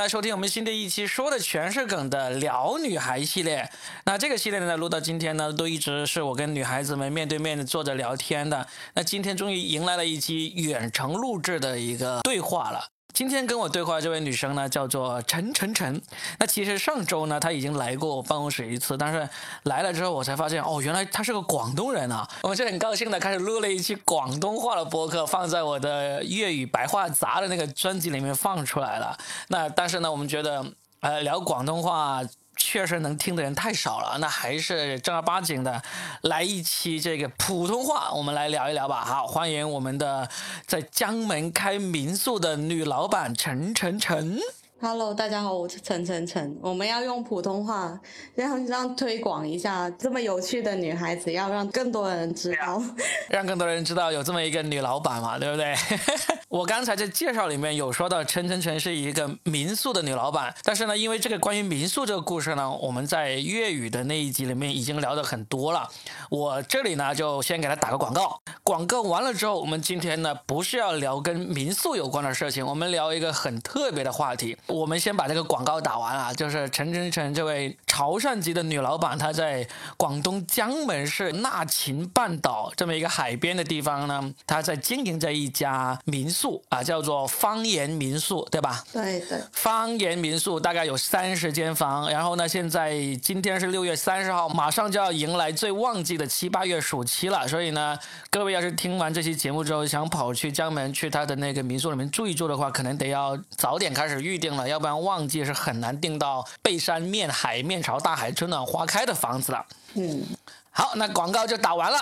来收听我们新的一期，说的全是梗的聊女孩系列。那这个系列呢，录到今天呢，都一直是我跟女孩子们面对面的坐着聊天的。那今天终于迎来了一期远程录制的一个对话了。今天跟我对话这位女生呢，叫做陈晨晨。那其实上周呢，她已经来过我办公室一次，但是来了之后，我才发现哦，原来她是个广东人啊。我们就很高兴的开始录了一期广东话的播客，放在我的粤语白话杂的那个专辑里面放出来了。那但是呢，我们觉得呃聊广东话。确实能听的人太少了，那还是正儿八经的来一期这个普通话，我们来聊一聊吧。好，欢迎我们的在江门开民宿的女老板陈陈陈。Hello，大家好，我是陈陈陈。我们要用普通话，让让推广一下这么有趣的女孩子，要让更多人知道，让更多人知道有这么一个女老板嘛，对不对？我刚才在介绍里面有说到陈陈陈是一个民宿的女老板，但是呢，因为这个关于民宿这个故事呢，我们在粤语的那一集里面已经聊得很多了。我这里呢就先给她打个广告，广告完了之后，我们今天呢不是要聊跟民宿有关的事情，我们聊一个很特别的话题。我们先把这个广告打完啊，就是陈晨晨这位潮汕籍的女老板，她在广东江门市那琴半岛这么一个海边的地方呢，她在经营着一家民宿啊，叫做方言民宿，对吧？对对。方言民宿大概有三十间房，然后呢，现在今天是六月三十号，马上就要迎来最旺季的七八月暑期了，所以呢，各位要是听完这期节目之后想跑去江门去他的那个民宿里面住一住的话，可能得要早点开始预定了。要不然旺季是很难订到背山面海、面朝大海、春暖花开的房子了。嗯，好，那广告就打完了。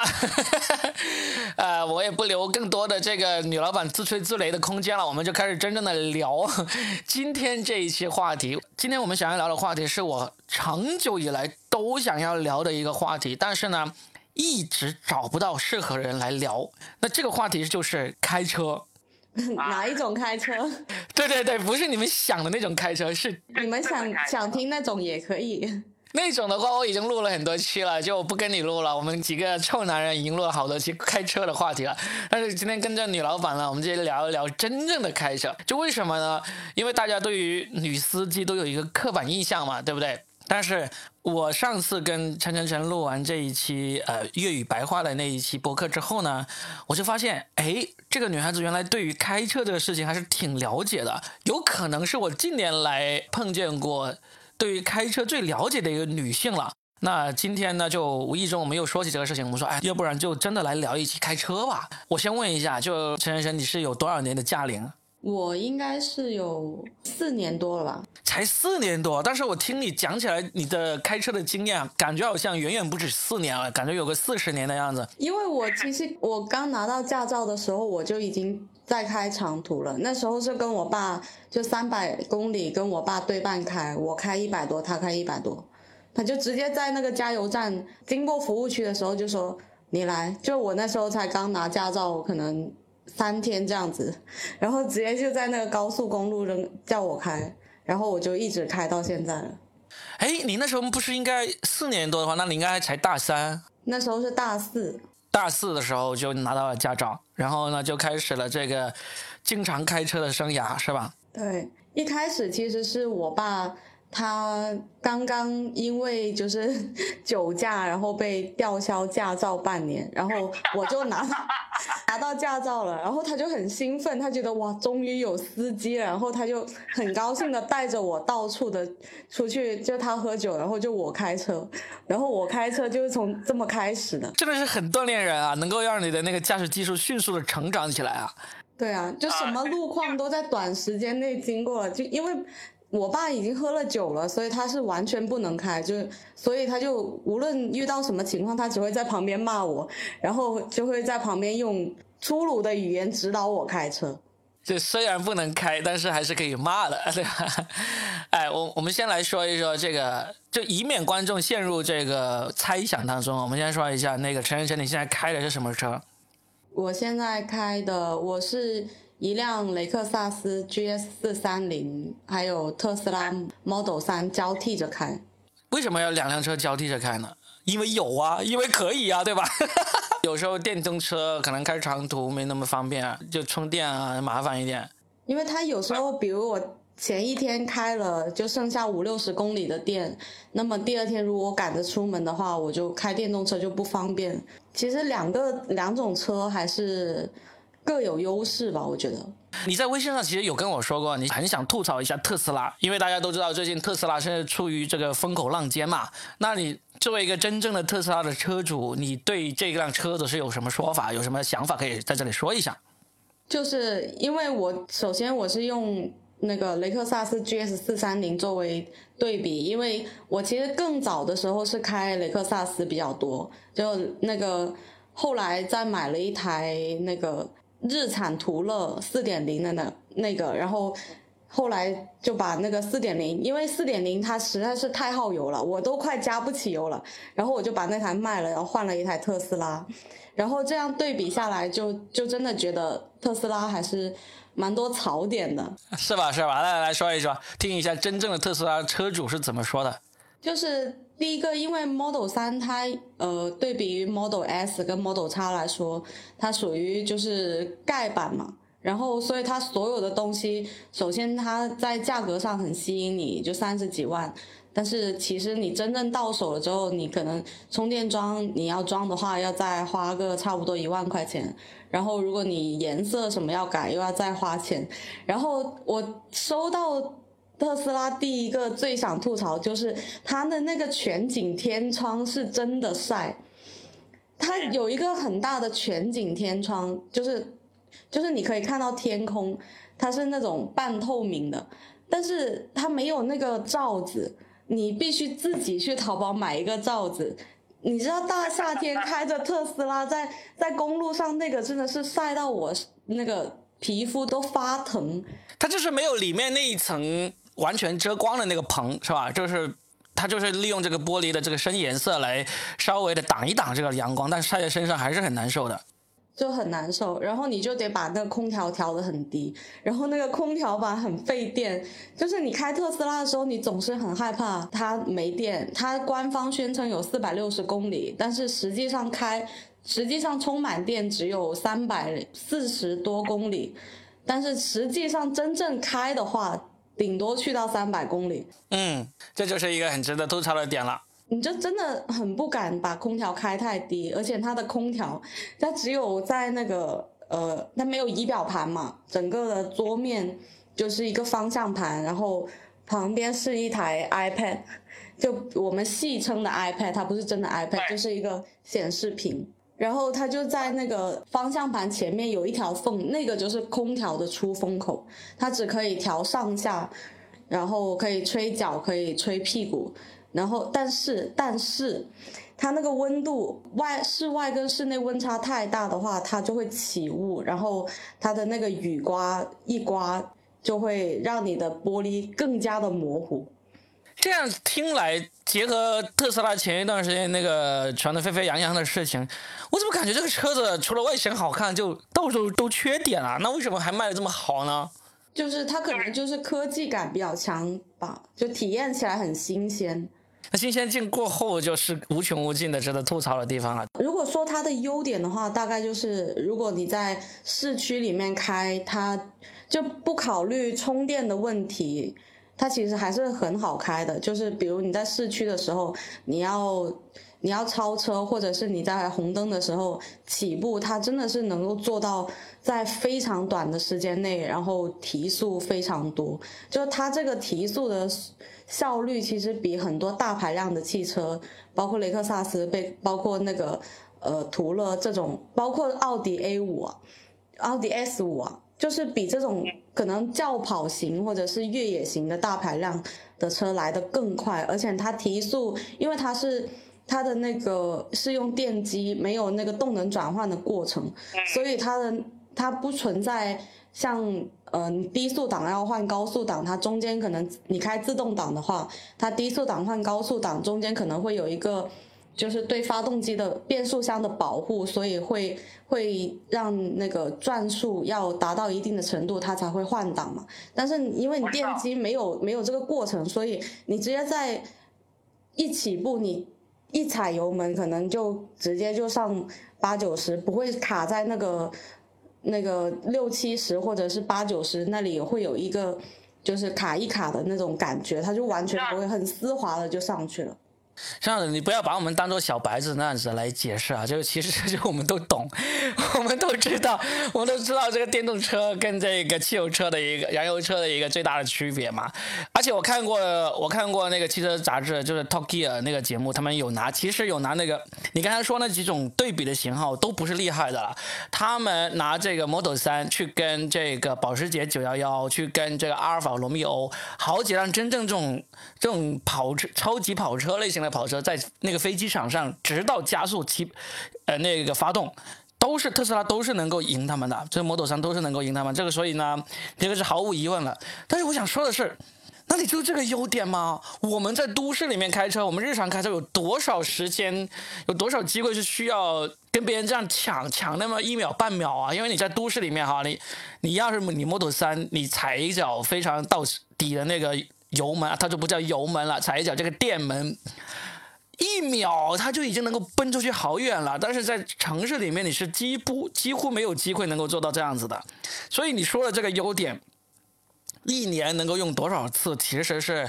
呃，我也不留更多的这个女老板自吹自擂的空间了，我们就开始真正的聊 今天这一期话题。今天我们想要聊的话题是我长久以来都想要聊的一个话题，但是呢，一直找不到适合人来聊。那这个话题就是开车。哪一种开车？对对对，不是你们想的那种开车，是你们想想听那种也可以。那种的话，我已经录了很多期了，就不跟你录了。我们几个臭男人已经录了好多期开车的话题了。但是今天跟着女老板呢，我们就聊一聊真正的开车。就为什么呢？因为大家对于女司机都有一个刻板印象嘛，对不对？但是我上次跟陈晨晨录完这一期呃粤语白话的那一期播客之后呢，我就发现，哎，这个女孩子原来对于开车这个事情还是挺了解的，有可能是我近年来碰见过对于开车最了解的一个女性了。那今天呢，就无意中我们又说起这个事情，我们说，哎，要不然就真的来聊一期开车吧。我先问一下，就陈晨晨，你是有多少年的驾龄？我应该是有四年多了吧，才四年多，但是我听你讲起来，你的开车的经验，感觉好像远远不止四年了，感觉有个四十年的样子。因为我其实我刚拿到驾照的时候，我就已经在开长途了，那时候是跟我爸就三百公里跟我爸对半开，我开一百多，他开一百多，他就直接在那个加油站经过服务区的时候就说你来，就我那时候才刚拿驾照，可能。三天这样子，然后直接就在那个高速公路扔叫我开，然后我就一直开到现在了。哎，你那时候不是应该四年多的话，那你应该才大三。那时候是大四。大四的时候就拿到了驾照，然后呢就开始了这个经常开车的生涯，是吧？对，一开始其实是我爸。他刚刚因为就是 酒驾，然后被吊销驾照半年，然后 我就拿 拿到驾照了，然后他就很兴奋，他觉得哇，终于有司机了，然后他就很高兴的带着我到处的出去，就他喝酒，然后就我开车，然后我开车就是从这么开始的，真的是很锻炼人啊，能够让你的那个驾驶技术迅速的成长起来啊。对啊，就什么路况都在短时间内经过了，就因为。我爸已经喝了酒了，所以他是完全不能开，就所以他就无论遇到什么情况，他只会在旁边骂我，然后就会在旁边用粗鲁的语言指导我开车。就虽然不能开，但是还是可以骂的，对吧？哎，我我们先来说一说这个，就以免观众陷入这个猜想当中，我们先说一下那个陈晨晨，你现在开的是什么车？我现在开的我是。一辆雷克萨斯 GS 四三零，还有特斯拉 Model 三交替着开。为什么要两辆车交替着开呢？因为有啊，因为可以啊，对吧？有时候电动车可能开长途没那么方便，就充电啊麻烦一点。因为它有时候，比如我前一天开了就剩下五六十公里的电，那么第二天如果赶着出门的话，我就开电动车就不方便。其实两个两种车还是各有优势吧，我觉得。你在微信上其实有跟我说过，你很想吐槽一下特斯拉，因为大家都知道最近特斯拉是处于这个风口浪尖嘛。那你作为一个真正的特斯拉的车主，你对这辆车子是有什么说法，有什么想法可以在这里说一下？就是因为我首先我是用。那个雷克萨斯 GS 四三零作为对比，因为我其实更早的时候是开雷克萨斯比较多，就那个后来再买了一台那个日产途乐四点零的那那个，然后后来就把那个四点零，因为四点零它实在是太耗油了，我都快加不起油了，然后我就把那台卖了，然后换了一台特斯拉，然后这样对比下来，就就真的觉得特斯拉还是。蛮多槽点的，是吧？是吧？来来说一说，听一下真正的特斯拉车主是怎么说的。就是第一个，因为 Model 三它呃，对比于 Model S 跟 Model X 来说，它属于就是盖板嘛，然后所以它所有的东西，首先它在价格上很吸引你，就三十几万。但是其实你真正到手了之后，你可能充电桩你要装的话，要再花个差不多一万块钱。然后如果你颜色什么要改，又要再花钱。然后我收到特斯拉第一个最想吐槽就是它的那个全景天窗是真的晒，它有一个很大的全景天窗，就是就是你可以看到天空，它是那种半透明的，但是它没有那个罩子。你必须自己去淘宝买一个罩子，你知道大夏天开着特斯拉在在公路上，那个真的是晒到我那个皮肤都发疼。它就是没有里面那一层完全遮光的那个棚，是吧？就是它就是利用这个玻璃的这个深颜色来稍微的挡一挡这个阳光，但是晒在身上还是很难受的。就很难受，然后你就得把那个空调调得很低，然后那个空调吧很费电，就是你开特斯拉的时候，你总是很害怕它没电。它官方宣称有四百六十公里，但是实际上开，实际上充满电只有三百四十多公里，但是实际上真正开的话，顶多去到三百公里。嗯，这就是一个很值得吐槽的点了。你就真的很不敢把空调开太低，而且它的空调，它只有在那个呃，它没有仪表盘嘛，整个的桌面就是一个方向盘，然后旁边是一台 iPad，就我们戏称的 iPad，它不是真的 iPad，就是一个显示屏，然后它就在那个方向盘前面有一条缝，那个就是空调的出风口，它只可以调上下，然后可以吹脚，可以吹屁股。然后，但是，但是，它那个温度外室外跟室内温差太大的话，它就会起雾，然后它的那个雨刮一刮，就会让你的玻璃更加的模糊。这样听来，结合特斯拉前一段时间那个传得沸沸扬扬的事情，我怎么感觉这个车子除了外形好看，就到处都缺点啊？那为什么还卖的这么好呢？就是它可能就是科技感比较强吧，就体验起来很新鲜。那新鲜劲过后，就是无穷无尽的值得吐槽的地方了。如果说它的优点的话，大概就是如果你在市区里面开，它就不考虑充电的问题，它其实还是很好开的。就是比如你在市区的时候，你要你要超车，或者是你在红灯的时候起步，它真的是能够做到在非常短的时间内，然后提速非常多。就是它这个提速的。效率其实比很多大排量的汽车，包括雷克萨斯，被包括那个呃途乐这种，包括奥迪 A 五、奥迪 S 五，就是比这种可能轿跑型或者是越野型的大排量的车来的更快，而且它提速，因为它是它的那个是用电机，没有那个动能转换的过程，所以它的它不存在像。嗯，低速档要换高速档，它中间可能你开自动挡的话，它低速档换高速档中间可能会有一个，就是对发动机的变速箱的保护，所以会会让那个转速要达到一定的程度，它才会换挡嘛。但是因为你电机没有没有这个过程，所以你直接在一起步，你一踩油门可能就直接就上八九十，不会卡在那个。那个六七十或者是八九十那里会有一个，就是卡一卡的那种感觉，它就完全不会很丝滑的就上去了。这样子，你不要把我们当做小白子那样子来解释啊！就其实 就我们都懂，我们都知道，我们都知道这个电动车跟这个汽油车的一个燃油车的一个最大的区别嘛。而且我看过，我看过那个汽车杂志，就是 Top Gear 那个节目，他们有拿，其实有拿那个你刚才说那几种对比的型号都不是厉害的了。他们拿这个 Model 3去跟这个保时捷911，去跟这个阿尔法罗密欧，好几辆真正这种这种跑车、超级跑车类型的。跑车在那个飞机场上，直到加速起，呃，那个发动，都是特斯拉都是能够赢他们的，这 Model 3都是能够赢他们。这个所以呢，这个是毫无疑问了。但是我想说的是，那你就这个优点吗？我们在都市里面开车，我们日常开车有多少时间，有多少机会是需要跟别人这样抢抢那么一秒半秒啊？因为你在都市里面哈，你你要是你 Model 3，你踩一脚非常到底的那个油门啊，它就不叫油门了，踩一脚这个电门。一秒，它就已经能够奔出去好远了。但是在城市里面，你是几乎几乎没有机会能够做到这样子的。所以你说的这个优点，一年能够用多少次，其实是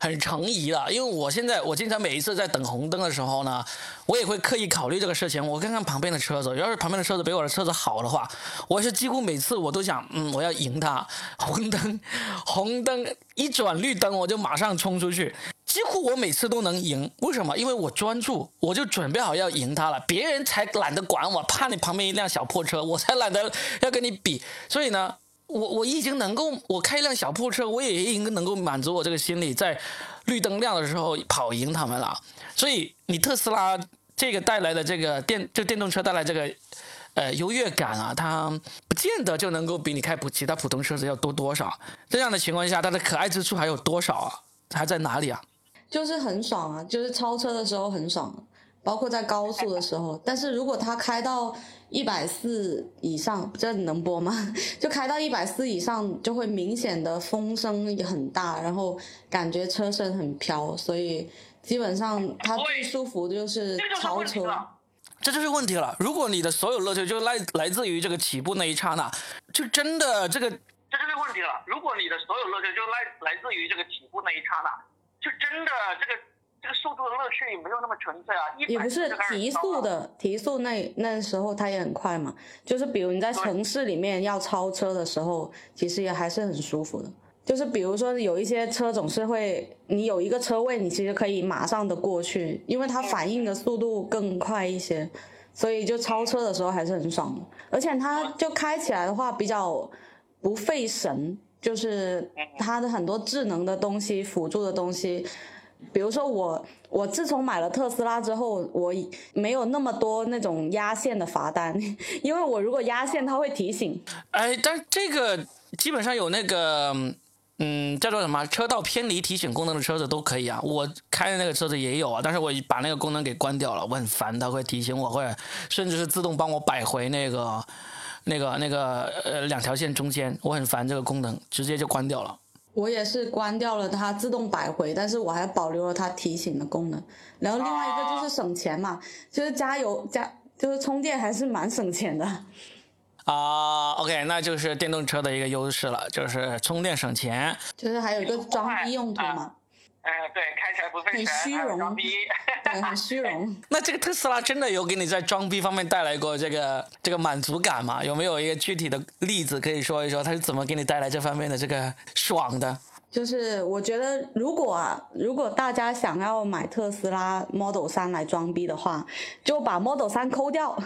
很诚疑的。因为我现在，我经常每一次在等红灯的时候呢，我也会刻意考虑这个事情。我看看旁边的车子，要是旁边的车子比我的车子好的话，我是几乎每次我都想，嗯，我要赢他。红灯，红灯一转绿灯，我就马上冲出去。几乎我每次都能赢，为什么？因为我专注，我就准备好要赢他了，别人才懒得管我，怕你旁边一辆小破车，我才懒得要跟你比。所以呢，我我已经能够，我开一辆小破车，我也应该能够满足我这个心理，在绿灯亮的时候跑赢他们了。所以你特斯拉这个带来的这个电，就电动车带来这个呃优越感啊，它不见得就能够比你开普其他普通车子要多多少。这样的情况下，它的可爱之处还有多少啊？还在哪里啊？就是很爽啊，就是超车的时候很爽，包括在高速的时候。但是如果它开到一百四以上，这能播吗？就开到一百四以上，就会明显的风声也很大，然后感觉车身很飘，所以基本上它最舒服的就是超车。这就是问题了。如果你的所有乐趣就来来自于这个起步那一刹那，就真的这个这就是问题了。如果你的所有乐趣就来来自于这个起步那一刹那。就真的这个这个速度的乐趣也没有那么纯粹啊，也不是提速的提速那那时候它也很快嘛，就是比如你在城市里面要超车的时候，其实也还是很舒服的。就是比如说有一些车总是会，你有一个车位，你其实可以马上的过去，因为它反应的速度更快一些，所以就超车的时候还是很爽的。而且它就开起来的话比较不费神。就是它的很多智能的东西、辅助的东西，比如说我，我自从买了特斯拉之后，我没有那么多那种压线的罚单，因为我如果压线，它会提醒。哎，但这个基本上有那个，嗯，叫做什么车道偏离提醒功能的车子都可以啊。我开的那个车子也有啊，但是我把那个功能给关掉了，我很烦，它会提醒我，会甚至是自动帮我摆回那个。那个那个呃，两条线中间，我很烦这个功能，直接就关掉了。我也是关掉了它自动摆回，但是我还保留了它提醒的功能。然后另外一个就是省钱嘛，就是加油加就是充电还是蛮省钱的。啊，OK，那就是电动车的一个优势了，就是充电省钱。就是还有一个装逼用途嘛。哎，对，开起来不费钱，装逼，对，很虚荣。那这个特斯拉真的有给你在装逼方面带来过这个这个满足感吗？有没有一个具体的例子可以说一说，它是怎么给你带来这方面的这个爽的？就是我觉得，如果啊，如果大家想要买特斯拉 Model 三来装逼的话，就把 Model 三抠掉，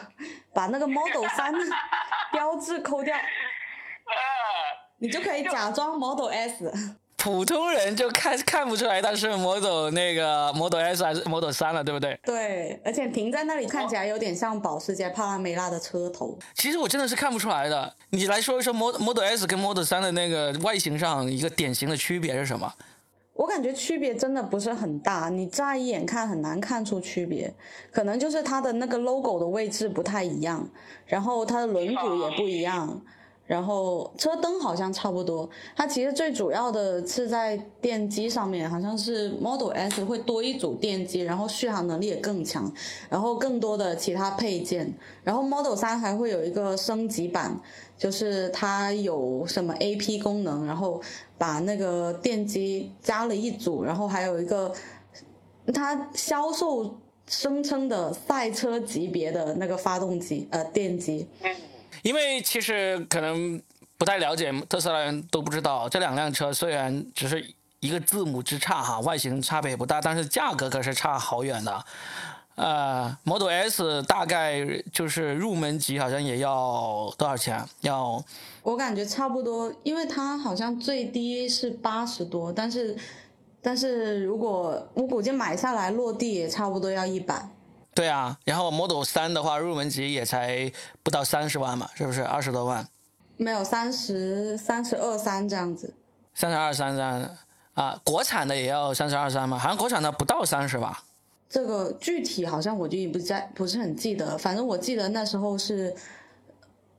把那个 Model 三标志抠掉，你就可以假装 Model S。普通人就看看不出来它是 Model 那个 Model S 还是 Model 3了，对不对？对，而且停在那里看起来有点像保时捷帕拉梅拉的车头。其实我真的是看不出来的。你来说一说 Model Model S 跟 Model 3的那个外形上一个典型的区别是什么？我感觉区别真的不是很大，你乍一眼看很难看出区别。可能就是它的那个 logo 的位置不太一样，然后它的轮毂也不一样。然后车灯好像差不多，它其实最主要的是在电机上面，好像是 Model S 会多一组电机，然后续航能力也更强，然后更多的其他配件，然后 Model 3还会有一个升级版，就是它有什么 AP 功能，然后把那个电机加了一组，然后还有一个它销售声称的赛车级别的那个发动机，呃，电机。因为其实可能不太了解特斯拉人都不知道，这两辆车虽然只是一个字母之差哈，外形差别也不大，但是价格可是差好远的。呃，Model S 大概就是入门级，好像也要多少钱？要我感觉差不多，因为它好像最低是八十多，但是但是如果我估计买下来落地也差不多要一百。对啊，然后 Model 三的话，入门级也才不到三十万嘛，是不是二十多万？没有三十三十二三这样子。三十二三三啊，国产的也要三十二三吗？好像国产的不到三十吧。这个具体好像我就不在不是很记得，反正我记得那时候是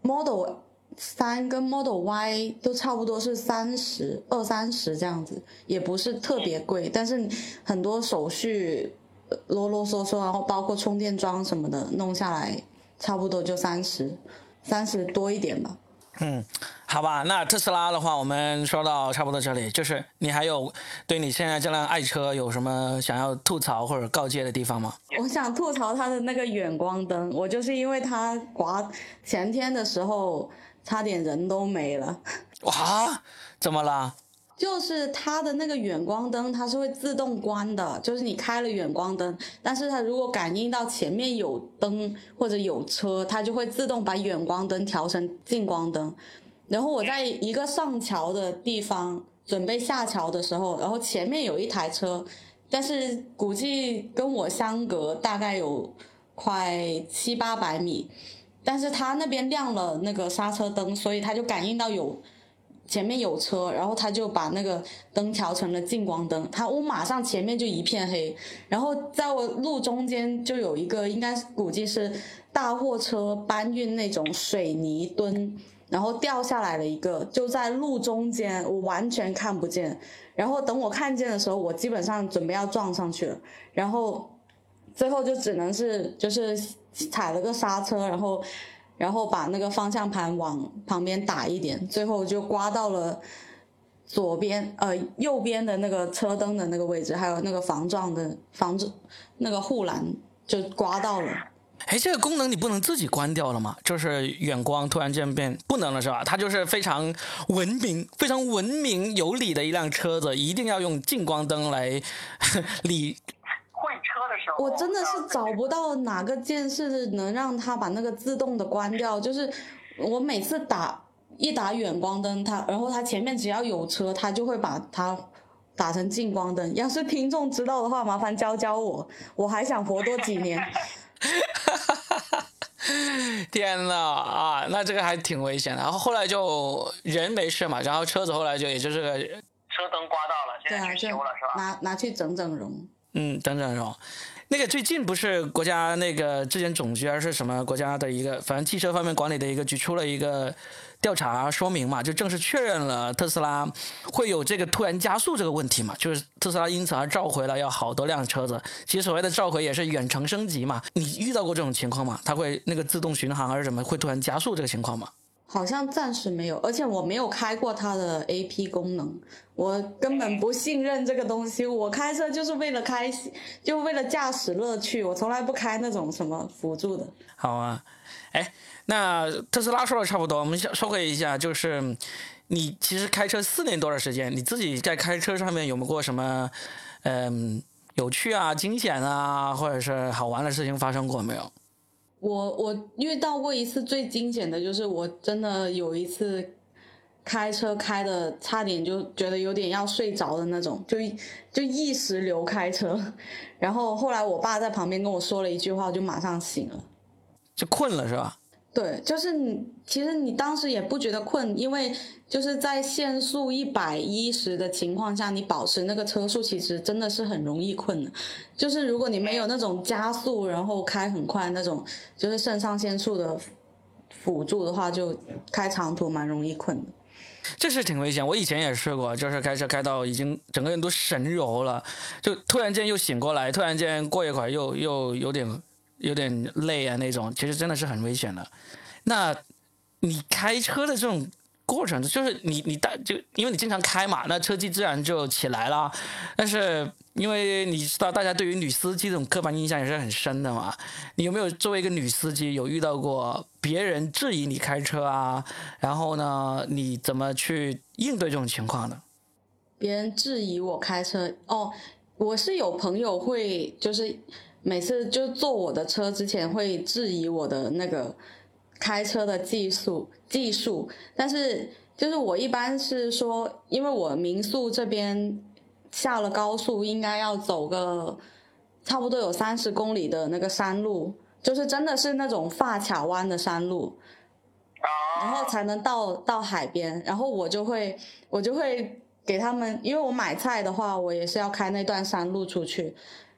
Model 三跟 Model Y 都差不多是三十二三十这样子，也不是特别贵，但是很多手续。啰啰嗦嗦，然后包括充电桩什么的，弄下来差不多就三十，三十多一点吧。嗯，好吧，那特斯拉的话，我们说到差不多这里，就是你还有对你现在这辆爱车有什么想要吐槽或者告诫的地方吗？我想吐槽它的那个远光灯，我就是因为它刮前天的时候差点人都没了。哇，怎么了？就是它的那个远光灯，它是会自动关的。就是你开了远光灯，但是它如果感应到前面有灯或者有车，它就会自动把远光灯调成近光灯。然后我在一个上桥的地方准备下桥的时候，然后前面有一台车，但是估计跟我相隔大概有快七八百米，但是它那边亮了那个刹车灯，所以它就感应到有。前面有车，然后他就把那个灯调成了近光灯，他我马上前面就一片黑，然后在我路中间就有一个，应该估计是大货车搬运那种水泥墩，然后掉下来了一个，就在路中间，我完全看不见。然后等我看见的时候，我基本上准备要撞上去了，然后最后就只能是就是踩了个刹车，然后。然后把那个方向盘往旁边打一点，最后就刮到了左边呃右边的那个车灯的那个位置，还有那个防撞的防止那个护栏就刮到了。哎，这个功能你不能自己关掉了吗？就是远光突然间变不能了是吧？它就是非常文明、非常文明有礼的一辆车子，一定要用近光灯来 理。我真的是找不到哪个键是能让它把那个自动的关掉。就是我每次打一打远光灯，它然后它前面只要有车，它就会把它打成近光灯。要是听众知道的话，麻烦教教我，我还想活多几年。天呐啊，那这个还挺危险的。然后后来就人没事嘛，然后车子后来就也就是个车灯刮到了，现在去修了是吧？拿拿去整整容。嗯，整整容。那个最近不是国家那个质检总局还是什么国家的一个，反正汽车方面管理的一个局出了一个调查说明嘛，就正式确认了特斯拉会有这个突然加速这个问题嘛，就是特斯拉因此而召回了要好多辆车子。其实所谓的召回也是远程升级嘛。你遇到过这种情况吗？它会那个自动巡航还是什么会突然加速这个情况吗？好像暂时没有，而且我没有开过它的 A P 功能，我根本不信任这个东西。我开车就是为了开，就为了驾驶乐趣，我从来不开那种什么辅助的。好啊，哎，那特斯拉说的差不多，我们说回一下，就是你其实开车四年多的时间，你自己在开车上面有没有过什么，嗯，有趣啊、惊险啊，或者是好玩的事情发生过没有？我我遇到过一次最惊险的，就是我真的有一次开车开的差点就觉得有点要睡着的那种，就就意识流开车，然后后来我爸在旁边跟我说了一句话，我就马上醒了，就困了是吧？对，就是你，其实你当时也不觉得困，因为就是在限速一百一十的情况下，你保持那个车速，其实真的是很容易困的。就是如果你没有那种加速，然后开很快那种，就是肾上腺素的辅助的话，就开长途蛮容易困的。这是挺危险，我以前也试过，就是开车开到已经整个人都神游了，就突然间又醒过来，突然间过一会儿又又有点有点累啊那种，其实真的是很危险的。那你开车的这种过程，就是你你大就因为你经常开嘛，那车技自然就起来了。但是因为你知道，大家对于女司机这种刻板印象也是很深的嘛。你有没有作为一个女司机，有遇到过别人质疑你开车啊？然后呢，你怎么去应对这种情况呢？别人质疑我开车哦，我是有朋友会就是每次就坐我的车之前会质疑我的那个。开车的技术技术，但是就是我一般是说，因为我民宿这边下了高速，应该要走个差不多有三十公里的那个山路，就是真的是那种发卡弯的山路，然后才能到到海边，然后我就会我就会给他们，因为我买菜的话，我也是要开那段山路出去。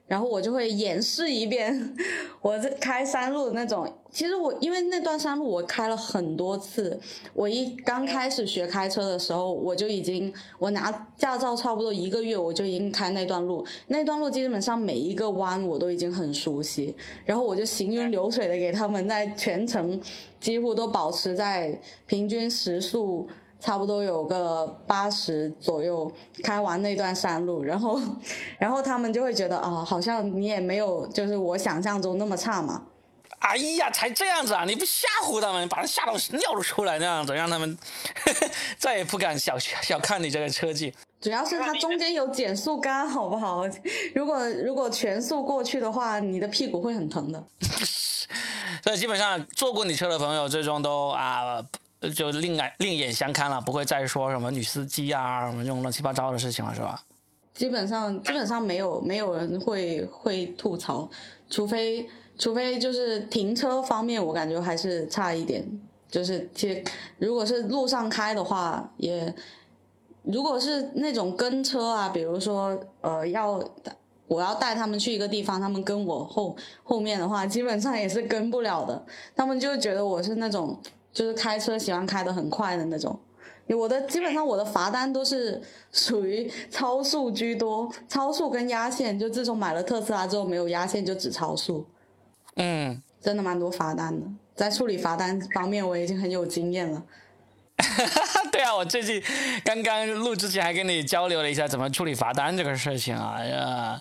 然后我就会演示一遍，我这开山路的那种。其实我因为那段山路我开了很多次，我一刚开始学开车的时候，我就已经我拿驾照差不多一个月，我就已经开那段路。那段路基本上每一个弯我都已经很熟悉，然后我就行云流水的给他们在全程几乎都保持在平均时速。差不多有个八十左右，开完那段山路，然后，然后他们就会觉得啊，好像你也没有就是我想象中那么差嘛。哎呀，才这样子啊！你不吓唬他们，把他吓到尿都出来那样子，让他们 再也不敢小小看你这个车技。主要是它中间有减速杆，好不好？如果如果全速过去的话，你的屁股会很疼的。所以基本上坐过你车的朋友，最终都啊。就另眼另眼相看了，不会再说什么女司机啊什么这种乱七八糟的事情了，是吧？基本上基本上没有没有人会会吐槽，除非除非就是停车方面，我感觉还是差一点。就是其实如果是路上开的话，也如果是那种跟车啊，比如说呃要我要带他们去一个地方，他们跟我后后面的话，基本上也是跟不了的。他们就觉得我是那种。就是开车喜欢开的很快的那种，我的基本上我的罚单都是属于超速居多，超速跟压线，就自从买了特斯拉之后没有压线就只超速，嗯，真的蛮多罚单的，在处理罚单方面我已经很有经验了。对啊，我最近刚刚录之前还跟你交流了一下怎么处理罚单这个事情啊呀，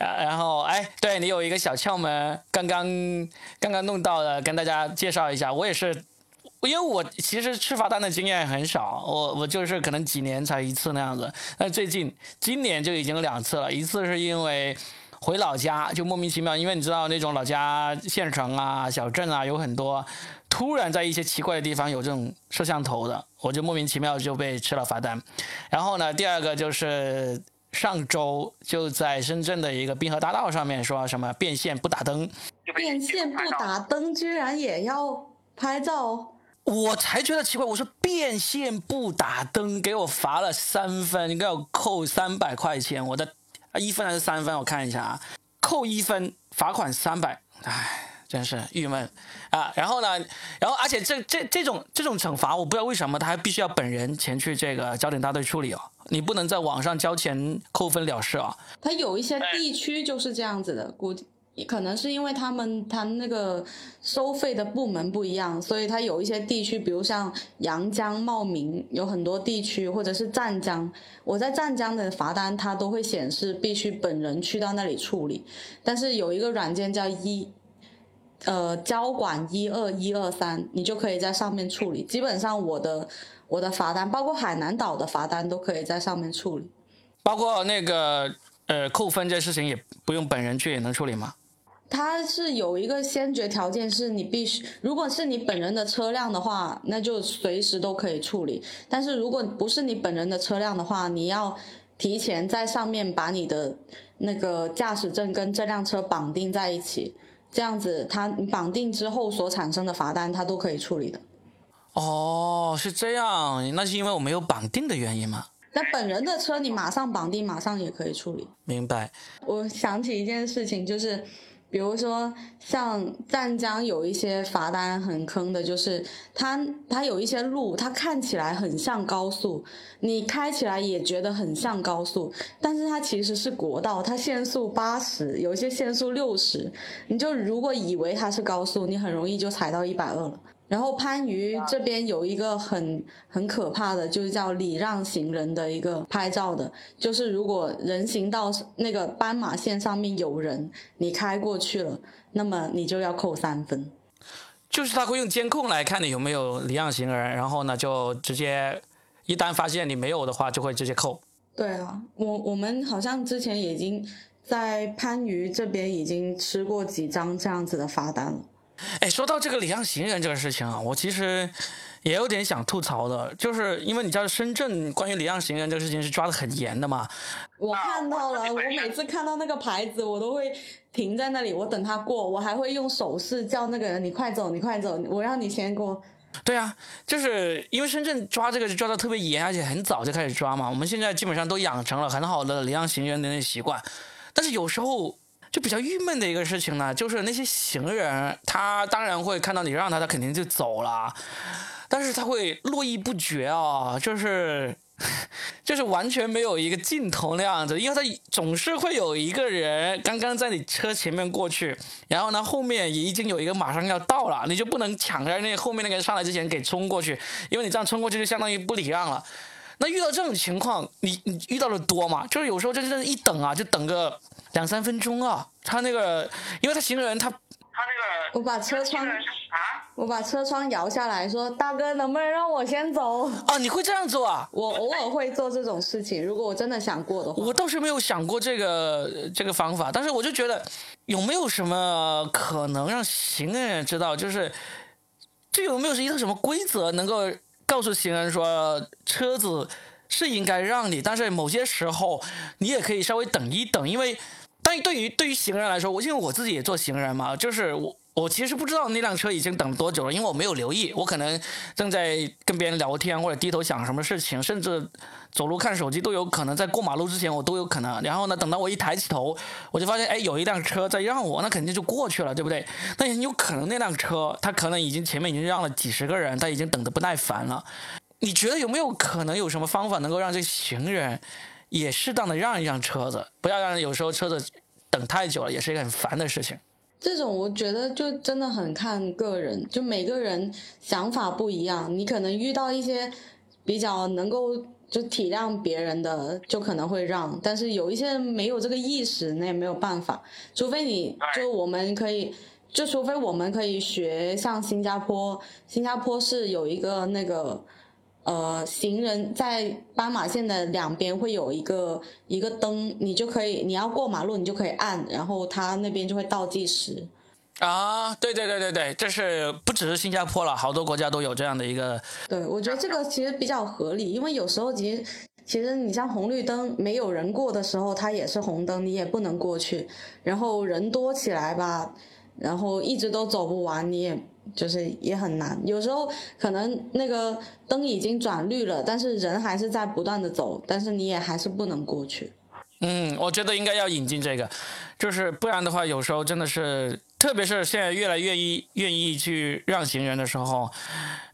然后哎，对你有一个小窍门，刚刚刚刚弄到了，跟大家介绍一下，我也是。因为我其实吃罚单的经验很少，我我就是可能几年才一次那样子。那最近今年就已经两次了，一次是因为回老家就莫名其妙，因为你知道那种老家县城啊、小镇啊有很多，突然在一些奇怪的地方有这种摄像头的，我就莫名其妙就被吃了罚单。然后呢，第二个就是上周就在深圳的一个滨河大道上面说什么变线不打灯，变线不打灯居然也要拍照。我才觉得奇怪，我说变线不打灯，给我罚了三分，应该要扣三百块钱，我的一分还是三分？我看一下啊，扣一分，罚款三百，唉，真是郁闷啊！然后呢，然后而且这这这种这种惩罚，我不知道为什么他还必须要本人前去这个交警大队处理哦，你不能在网上交钱扣分了事啊。他有一些地区就是这样子的，估计。可能是因为他们他那个收费的部门不一样，所以他有一些地区，比如像阳江、茂名，有很多地区，或者是湛江，我在湛江的罚单它都会显示必须本人去到那里处理。但是有一个软件叫一，呃，交管一二一二三，你就可以在上面处理。基本上我的我的罚单，包括海南岛的罚单，都可以在上面处理。包括那个呃扣分这事情，也不用本人去也能处理吗？它是有一个先决条件，是你必须，如果是你本人的车辆的话，那就随时都可以处理。但是如果不是你本人的车辆的话，你要提前在上面把你的那个驾驶证跟这辆车绑定在一起，这样子它绑定之后所产生的罚单，它都可以处理的。哦，是这样，那是因为我没有绑定的原因吗？那本人的车你马上绑定，马上也可以处理。明白。我想起一件事情，就是。比如说像湛江有一些罚单很坑的，就是它它有一些路，它看起来很像高速，你开起来也觉得很像高速，但是它其实是国道，它限速八十，有一些限速六十，你就如果以为它是高速，你很容易就踩到一百二了。然后番禺这边有一个很很可怕的，就是叫礼让行人的一个拍照的，就是如果人行道那个斑马线上面有人，你开过去了，那么你就要扣三分。就是他会用监控来看你有没有礼让行人，然后呢就直接一旦发现你没有的话，就会直接扣。对啊，我我们好像之前已经在番禺这边已经吃过几张这样子的罚单了。哎，说到这个礼让行人这个事情啊，我其实也有点想吐槽的，就是因为你知道深圳关于礼让行人这个事情是抓的很严的嘛。我看到了，我每次看到那个牌子，我都会停在那里，我等他过，我还会用手势叫那个人：“你快走，你快走，我让你先过。”对啊，就是因为深圳抓这个就抓的特别严，而且很早就开始抓嘛。我们现在基本上都养成了很好的礼让行人的那习惯，但是有时候。就比较郁闷的一个事情呢，就是那些行人，他当然会看到你让他，他肯定就走了，但是他会络绎不绝啊，就是 就是完全没有一个尽头那样子，因为他总是会有一个人刚刚在你车前面过去，然后呢后面也已经有一个马上要到了，你就不能抢在那后面那个人上来之前给冲过去，因为你这样冲过去就相当于不礼让了。那遇到这种情况，你你遇到的多吗？就是有时候真正一等啊，就等个两三分钟啊。他那个，因为他行人他他那个，我把车窗啊，我把车窗摇下来说：“大哥，能不能让我先走？”哦，你会这样做啊？我偶尔会做这种事情，如果我真的想过的话。我倒是没有想过这个这个方法，但是我就觉得有没有什么可能让行人知道，就是这有没有是一个什么规则能够？告诉行人说，车子是应该让你，但是某些时候你也可以稍微等一等，因为，但对于对于行人来说，我因为我自己也做行人嘛，就是我。我其实不知道那辆车已经等多久了，因为我没有留意，我可能正在跟别人聊天或者低头想什么事情，甚至走路看手机都有可能，在过马路之前我都有可能。然后呢，等到我一抬起头，我就发现，哎，有一辆车在让我，那肯定就过去了，对不对？那很有可能那辆车他可能已经前面已经让了几十个人，他已经等得不耐烦了。你觉得有没有可能有什么方法能够让这行人也适当的让一让车子，不要让有时候车子等太久了，也是一个很烦的事情。这种我觉得就真的很看个人，就每个人想法不一样。你可能遇到一些比较能够就体谅别人的，就可能会让；但是有一些人没有这个意识，那也没有办法。除非你就我们可以，就除非我们可以学像新加坡，新加坡是有一个那个。呃，行人在斑马线的两边会有一个一个灯，你就可以，你要过马路，你就可以按，然后它那边就会倒计时。啊，对对对对对，这是不只是新加坡了，好多国家都有这样的一个。对，我觉得这个其实比较合理，因为有时候其实其实你像红绿灯没有人过的时候，它也是红灯，你也不能过去，然后人多起来吧，然后一直都走不完，你也。就是也很难，有时候可能那个灯已经转绿了，但是人还是在不断的走，但是你也还是不能过去。嗯，我觉得应该要引进这个，就是不然的话，有时候真的是，特别是现在越来越意愿意去让行人的时候，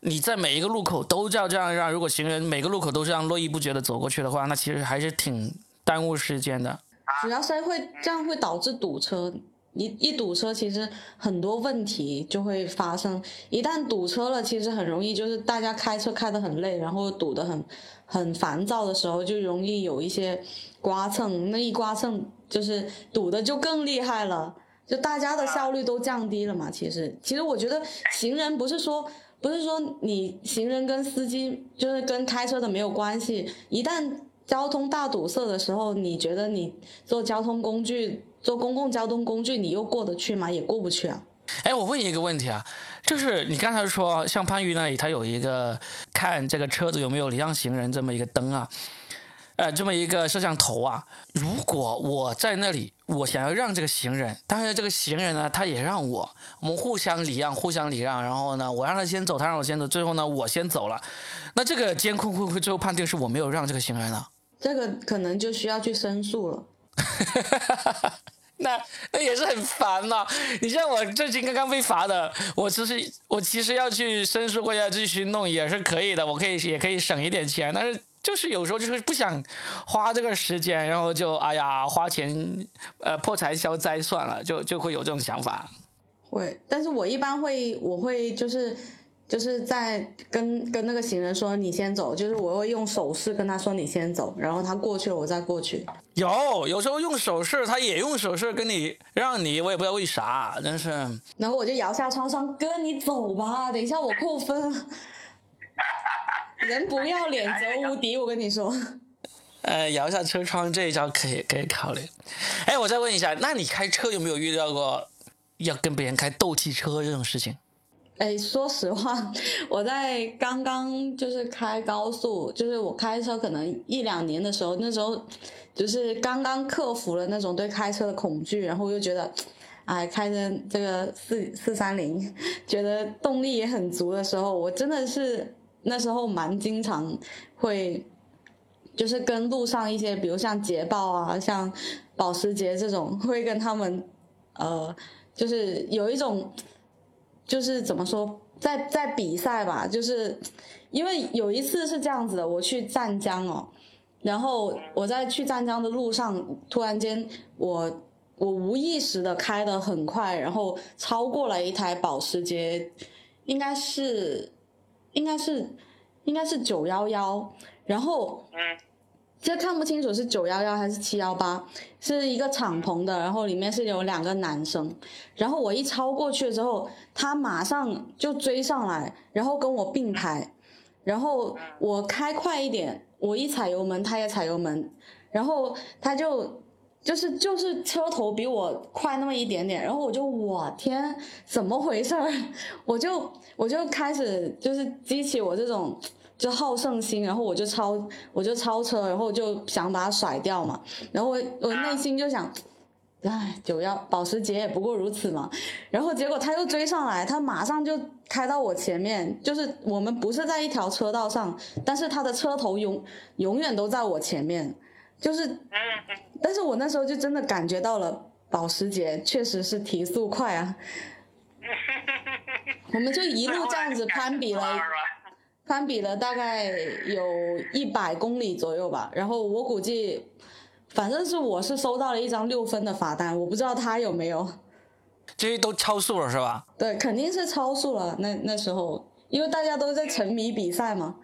你在每一个路口都要这样让，如果行人每个路口都这样络绎不绝的走过去的话，那其实还是挺耽误时间的。主要是会这样会导致堵车。一一堵车，其实很多问题就会发生。一旦堵车了，其实很容易就是大家开车开得很累，然后堵得很很烦躁的时候，就容易有一些刮蹭。那一刮蹭，就是堵的就更厉害了，就大家的效率都降低了嘛。其实，其实我觉得行人不是说不是说你行人跟司机就是跟开车的没有关系。一旦交通大堵塞的时候，你觉得你坐交通工具？坐公共交通工具，你又过得去吗？也过不去啊。哎，我问你一个问题啊，就是你刚才说像番禺那里，它有一个看这个车子有没有礼让行人这么一个灯啊，呃，这么一个摄像头啊。如果我在那里，我想要让这个行人，但是这个行人呢，他也让我，我们互相礼让，互相礼让，然后呢，我让他先走，他让我先走，最后呢，我先走了，那这个监控会不会最后判定是我没有让这个行人呢？这个可能就需要去申诉了。哈 那那也是很烦嘛。你像我最近刚刚被罚的，我其实我其实要去申诉或者继续弄也是可以的，我可以也可以省一点钱，但是就是有时候就是不想花这个时间，然后就哎呀花钱呃破财消灾算了，就就会有这种想法。会，但是我一般会我会就是。就是在跟跟那个行人说你先走，就是我会用手势跟他说你先走，然后他过去了我再过去。有有时候用手势，他也用手势跟你让你，我也不知道为啥，真是。然后我就摇下窗窗哥你走吧，等一下我扣分。人不要脸则无敌，我跟你说。呃，摇下车窗这一招可以可以考虑。哎，我再问一下，那你开车有没有遇到过要跟别人开斗气车这种事情？哎，说实话，我在刚刚就是开高速，就是我开车可能一两年的时候，那时候就是刚刚克服了那种对开车的恐惧，然后又觉得，哎，开着这个四四三零，觉得动力也很足的时候，我真的是那时候蛮经常会，就是跟路上一些，比如像捷豹啊，像保时捷这种，会跟他们，呃，就是有一种。就是怎么说，在在比赛吧，就是因为有一次是这样子的，我去湛江哦，然后我在去湛江的路上，突然间我我无意识的开的很快，然后超过了一台保时捷，应该是应该是应该是九幺幺，然后。实看不清楚是九幺幺还是七幺八，是一个敞篷的，然后里面是有两个男生，然后我一超过去之后，他马上就追上来，然后跟我并排，然后我开快一点，我一踩油门，他也踩油门，然后他就就是就是车头比我快那么一点点，然后我就我天，怎么回事儿？我就我就开始就是激起我这种。就好胜心，然后我就超，我就超车，然后就想把它甩掉嘛。然后我我内心就想，唉，九幺保时捷也不过如此嘛。然后结果他又追上来，他马上就开到我前面，就是我们不是在一条车道上，但是他的车头永永远都在我前面，就是，但是我那时候就真的感觉到了，保时捷确实是提速快啊。我们就一路这样子攀比了。攀比了大概有一百公里左右吧，然后我估计，反正是我是收到了一张六分的罚单，我不知道他有没有。这些都超速了是吧？对，肯定是超速了。那那时候，因为大家都在沉迷比赛嘛。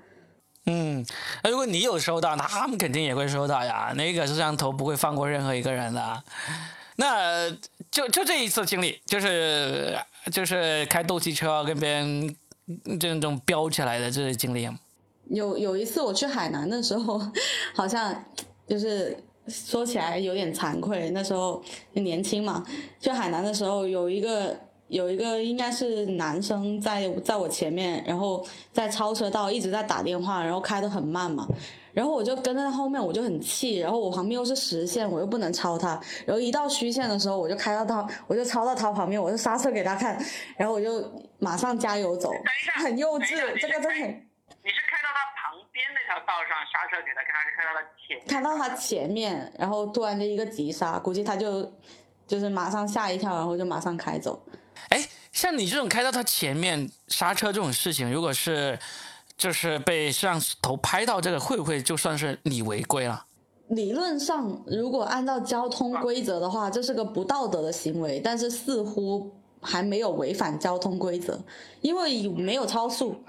嗯，那如果你有收到，那他们肯定也会收到呀。那个摄像头不会放过任何一个人的。那就就这一次经历，就是就是开斗气车跟别人。这种飙起来的这些经历，有有一次我去海南的时候，好像就是说起来有点惭愧，那时候年轻嘛。去海南的时候，有一个有一个应该是男生在在我前面，然后在超车道一直在打电话，然后开得很慢嘛。然后我就跟在他后面，我就很气。然后我旁边又是实线，我又不能超他。然后一到虚线的时候，我就开到他，我就超到他旁边，我就刹车给他看。然后我就马上加油走。很幼稚，这个都很。你是开到他旁边那条道上刹车给他看，还是开到他前？开到他前面，然后突然就一个急刹，估计他就就是马上吓一跳，然后就马上开走。哎，像你这种开到他前面刹车这种事情，如果是。就是被摄像头拍到，这个会不会就算是你违规了？理论上，如果按照交通规则的话，这是个不道德的行为，但是似乎还没有违反交通规则，因为没有超速，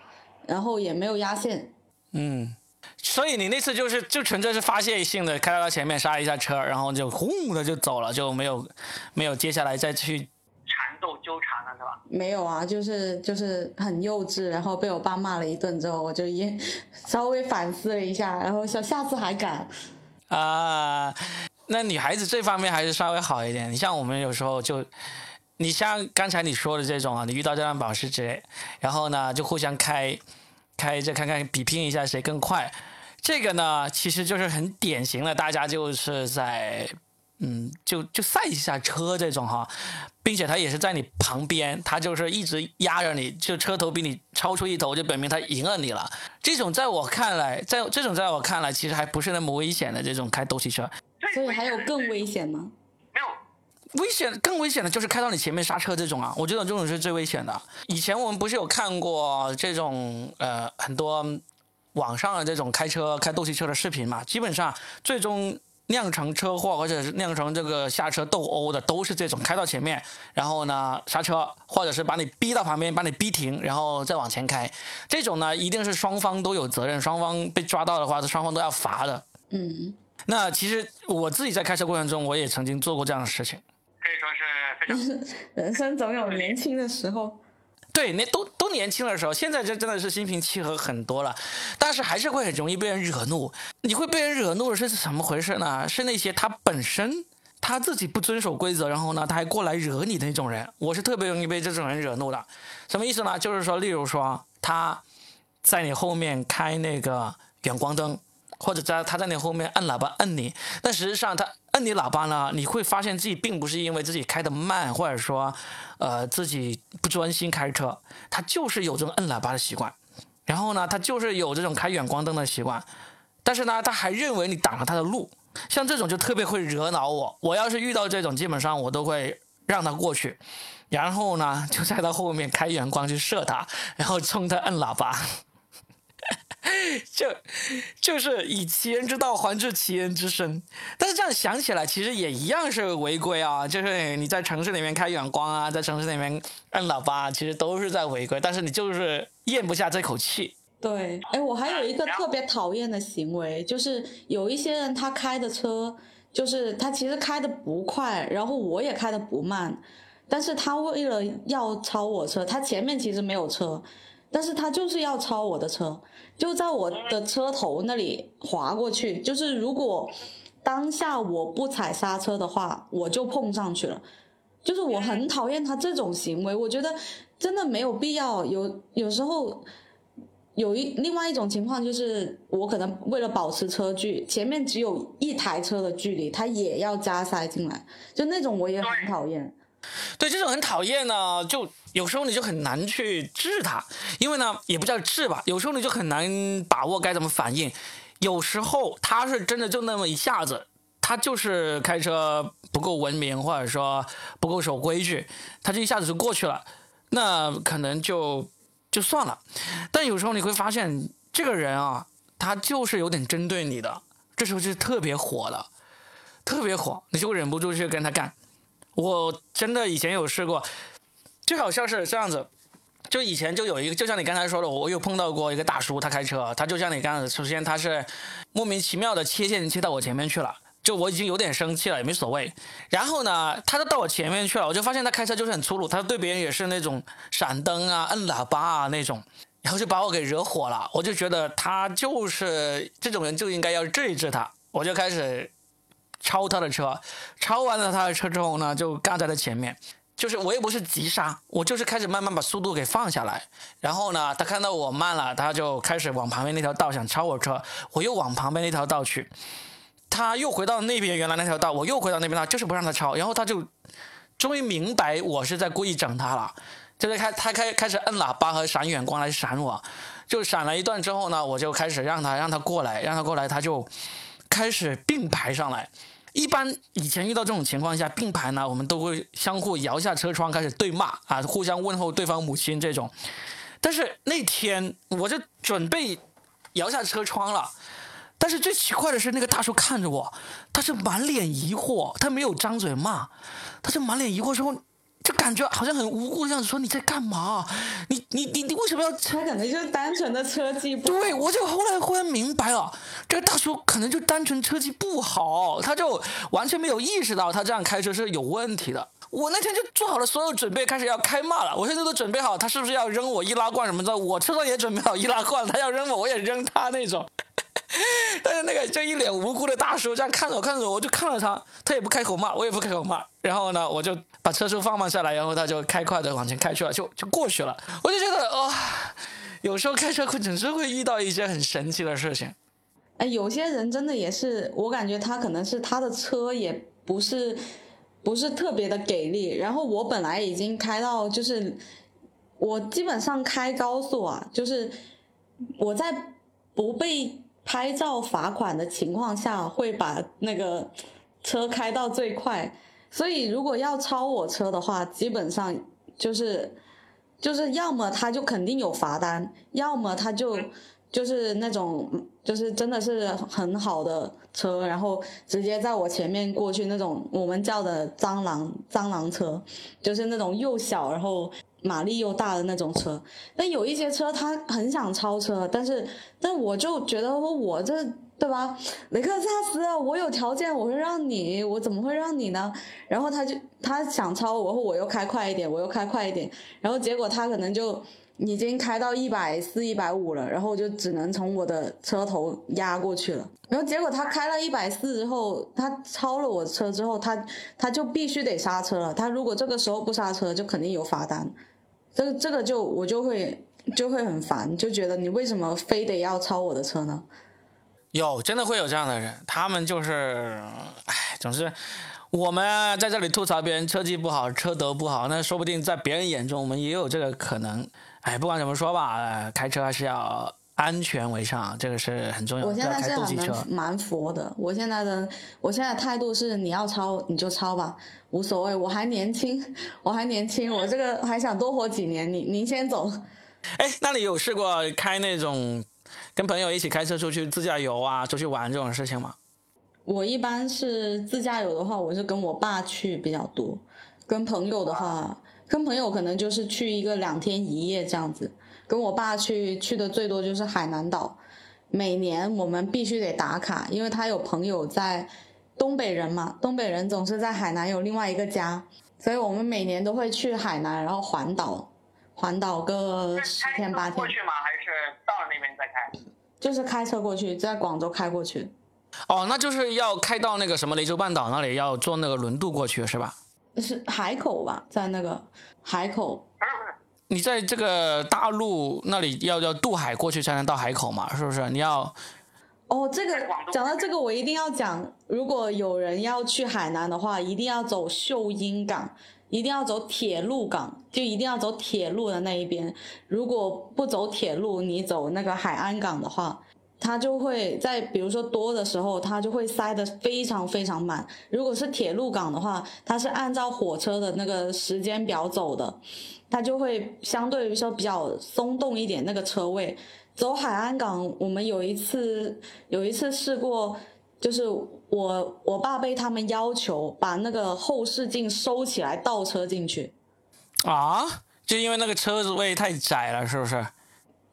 然后也没有压线。嗯，所以你那次就是就纯粹是发泄性的开到他前面刹一下车，然后就轰的就走了，就没有没有接下来再去缠。斗纠缠了是吧？没有啊，就是就是很幼稚，然后被我爸骂了一顿之后，我就也 稍微反思了一下，然后想下次还敢。啊，那女孩子这方面还是稍微好一点。你像我们有时候就，你像刚才你说的这种啊，你遇到这辆保时捷，然后呢就互相开，开着看看比拼一下谁更快，这个呢其实就是很典型的，大家就是在。嗯，就就赛一下车这种哈，并且他也是在你旁边，他就是一直压着你，就车头比你超出一头，就表明他赢了你了。这种在我看来，在这种在我看来，其实还不是那么危险的这种开斗气车。所以还有更危险吗？没有，危险更危险的就是开到你前面刹车这种啊，我觉得这种是最危险的。以前我们不是有看过这种呃很多网上的这种开车开斗气车的视频嘛？基本上最终酿成车祸或者是酿成这个下车斗殴的都是这种开到前面，然后呢刹车，或者是把你逼到旁边，把你逼停，然后再往前开。这种呢一定是双方都有责任，双方被抓到的话，双方都要罚的。嗯，那其实我自己在开车过程中，我也曾经做过这样的事情。可以说是非常 人生总有年轻的时候。对，那都都年轻的时候，现在这真的是心平气和很多了，但是还是会很容易被人惹怒。你会被人惹怒的是怎么回事呢？是那些他本身他自己不遵守规则，然后呢他还过来惹你的那种人。我是特别容易被这种人惹怒的。什么意思呢？就是说，例如说他在你后面开那个远光灯。或者在他在你后面摁喇叭摁你，但实际上他摁你喇叭呢，你会发现自己并不是因为自己开的慢，或者说，呃自己不专心开车，他就是有这种摁喇叭的习惯，然后呢，他就是有这种开远光灯的习惯，但是呢，他还认为你挡了他的路，像这种就特别会惹恼我。我要是遇到这种，基本上我都会让他过去，然后呢，就在他后面开远光去射他，然后冲他摁喇叭。就就是以其人之道还治其人之身，但是这样想起来，其实也一样是违规啊。就是你在城市里面开远光啊，在城市里面按喇叭，其实都是在违规。但是你就是咽不下这口气。对，哎，我还有一个特别讨厌的行为，就是有一些人他开的车，就是他其实开的不快，然后我也开的不慢，但是他为了要超我车，他前面其实没有车。但是他就是要超我的车，就在我的车头那里滑过去。就是如果当下我不踩刹车的话，我就碰上去了。就是我很讨厌他这种行为，我觉得真的没有必要。有有时候有一另外一种情况，就是我可能为了保持车距，前面只有一台车的距离，他也要加塞进来，就那种我也很讨厌。对这种很讨厌呢，就有时候你就很难去治他，因为呢也不叫治吧，有时候你就很难把握该怎么反应。有时候他是真的就那么一下子，他就是开车不够文明，或者说不够守规矩，他就一下子就过去了，那可能就就算了。但有时候你会发现这个人啊，他就是有点针对你的，这时候就特别火了，特别火，你就忍不住去跟他干。我真的以前有试过，就好像是这样子，就以前就有一个，就像你刚才说的，我有碰到过一个大叔，他开车，他就像你刚才，首先他是莫名其妙的切线切到我前面去了，就我已经有点生气了，也没所谓。然后呢，他就到我前面去了，我就发现他开车就是很粗鲁，他对别人也是那种闪灯啊、摁喇叭啊那种，然后就把我给惹火了。我就觉得他就是这种人，就应该要治一治他。我就开始。超他的车，超完了他的车之后呢，就干在了前面。就是我也不是急刹，我就是开始慢慢把速度给放下来。然后呢，他看到我慢了，他就开始往旁边那条道想超我车，我又往旁边那条道去。他又回到那边原来那条道，我又回到那边道，就是不让他超。然后他就终于明白我是在故意整他了，就是开他开开始摁喇叭和闪远光来闪我。就闪了一段之后呢，我就开始让他让他过来，让他过来，他就。开始并排上来，一般以前遇到这种情况下并排呢，我们都会相互摇下车窗开始对骂啊，互相问候对方母亲这种。但是那天我就准备摇下车窗了，但是最奇怪的是那个大叔看着我，他是满脸疑惑，他没有张嘴骂，他是满脸疑惑说。就感觉好像很无辜这样子说你在干嘛？你你你你为什么要？他可能就是单纯的车技不。对，我就后来忽然明白了，这个大叔可能就单纯车技不好，他就完全没有意识到他这样开车是有问题的。我那天就做好了所有准备，开始要开骂了。我现在都准备好，他是不是要扔我易拉罐什么的？我车上也准备好易拉罐，他要扔我，我也扔他那种。但是那个就一脸无辜的大叔这样看着我，看着我，我就看着他，他也不开口骂，我也不开口骂。然后呢，我就把车速放慢下来，然后他就开快的往前开去了，就就过去了。我就觉得哇，有时候开车会总是会遇到一些很神奇的事情。哎，有些人真的也是，我感觉他可能是他的车也不是不是特别的给力。然后我本来已经开到就是我基本上开高速啊，就是我在不被。拍照罚款的情况下，会把那个车开到最快，所以如果要超我车的话，基本上就是就是要么他就肯定有罚单，要么他就就是那种就是真的是很好的车，然后直接在我前面过去那种我们叫的蟑螂蟑螂车，就是那种又小然后马力又大的那种车。但有一些车他很想超车，但是但我就觉得说我这。对吧，雷克萨斯，我有条件我会让你，我怎么会让你呢？然后他就他想超我，我又开快一点，我又开快一点，然后结果他可能就已经开到一百四、一百五了，然后就只能从我的车头压过去了。然后结果他开了一百四之后，他超了我车之后，他他就必须得刹车了。他如果这个时候不刹车，就肯定有罚单。这个这个就我就会就会很烦，就觉得你为什么非得要超我的车呢？有，真的会有这样的人，他们就是，哎，总是，我们在这里吐槽别人车技不好、车德不好，那说不定在别人眼中，我们也有这个可能。哎，不管怎么说吧，开车还是要安全为上，这个是很重要。我现在是蛮蛮佛的，我现在的我现在态度是，你要抄你就抄吧，无所谓，我还年轻，我还年轻，我这个还想多活几年，你您先走。哎，那你有试过开那种？跟朋友一起开车出去自驾游啊，出去玩这种事情吗？我一般是自驾游的话，我是跟我爸去比较多。跟朋友的话，跟朋友可能就是去一个两天一夜这样子。跟我爸去去的最多就是海南岛，每年我们必须得打卡，因为他有朋友在东北人嘛，东北人总是在海南有另外一个家，所以我们每年都会去海南，然后环岛，环岛个十天八天。过去吗？还是到了那边再开？就是开车过去，在广州开过去。哦，那就是要开到那个什么雷州半岛那里，要坐那个轮渡过去是吧？是海口吧，在那个海口。你在这个大陆那里要要渡海过去才能到海口嘛？是不是？你要。哦，这个讲到这个，我一定要讲。如果有人要去海南的话，一定要走秀英港。一定要走铁路港，就一定要走铁路的那一边。如果不走铁路，你走那个海安港的话，它就会在比如说多的时候，它就会塞得非常非常满。如果是铁路港的话，它是按照火车的那个时间表走的，它就会相对于说比较松动一点那个车位。走海安港，我们有一次有一次试过。就是我我爸被他们要求把那个后视镜收起来倒车进去，啊，就因为那个车子位太窄了，是不是？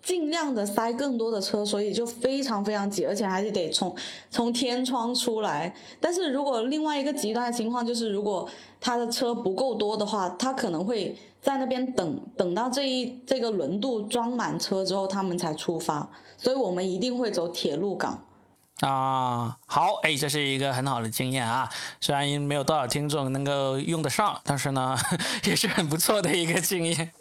尽量的塞更多的车，所以就非常非常挤，而且还是得从从天窗出来。但是如果另外一个极端的情况就是，如果他的车不够多的话，他可能会在那边等等到这一这个轮渡装满车之后，他们才出发。所以我们一定会走铁路港。啊，好，哎，这是一个很好的经验啊。虽然没有多少听众能够用得上，但是呢，也是很不错的一个经验，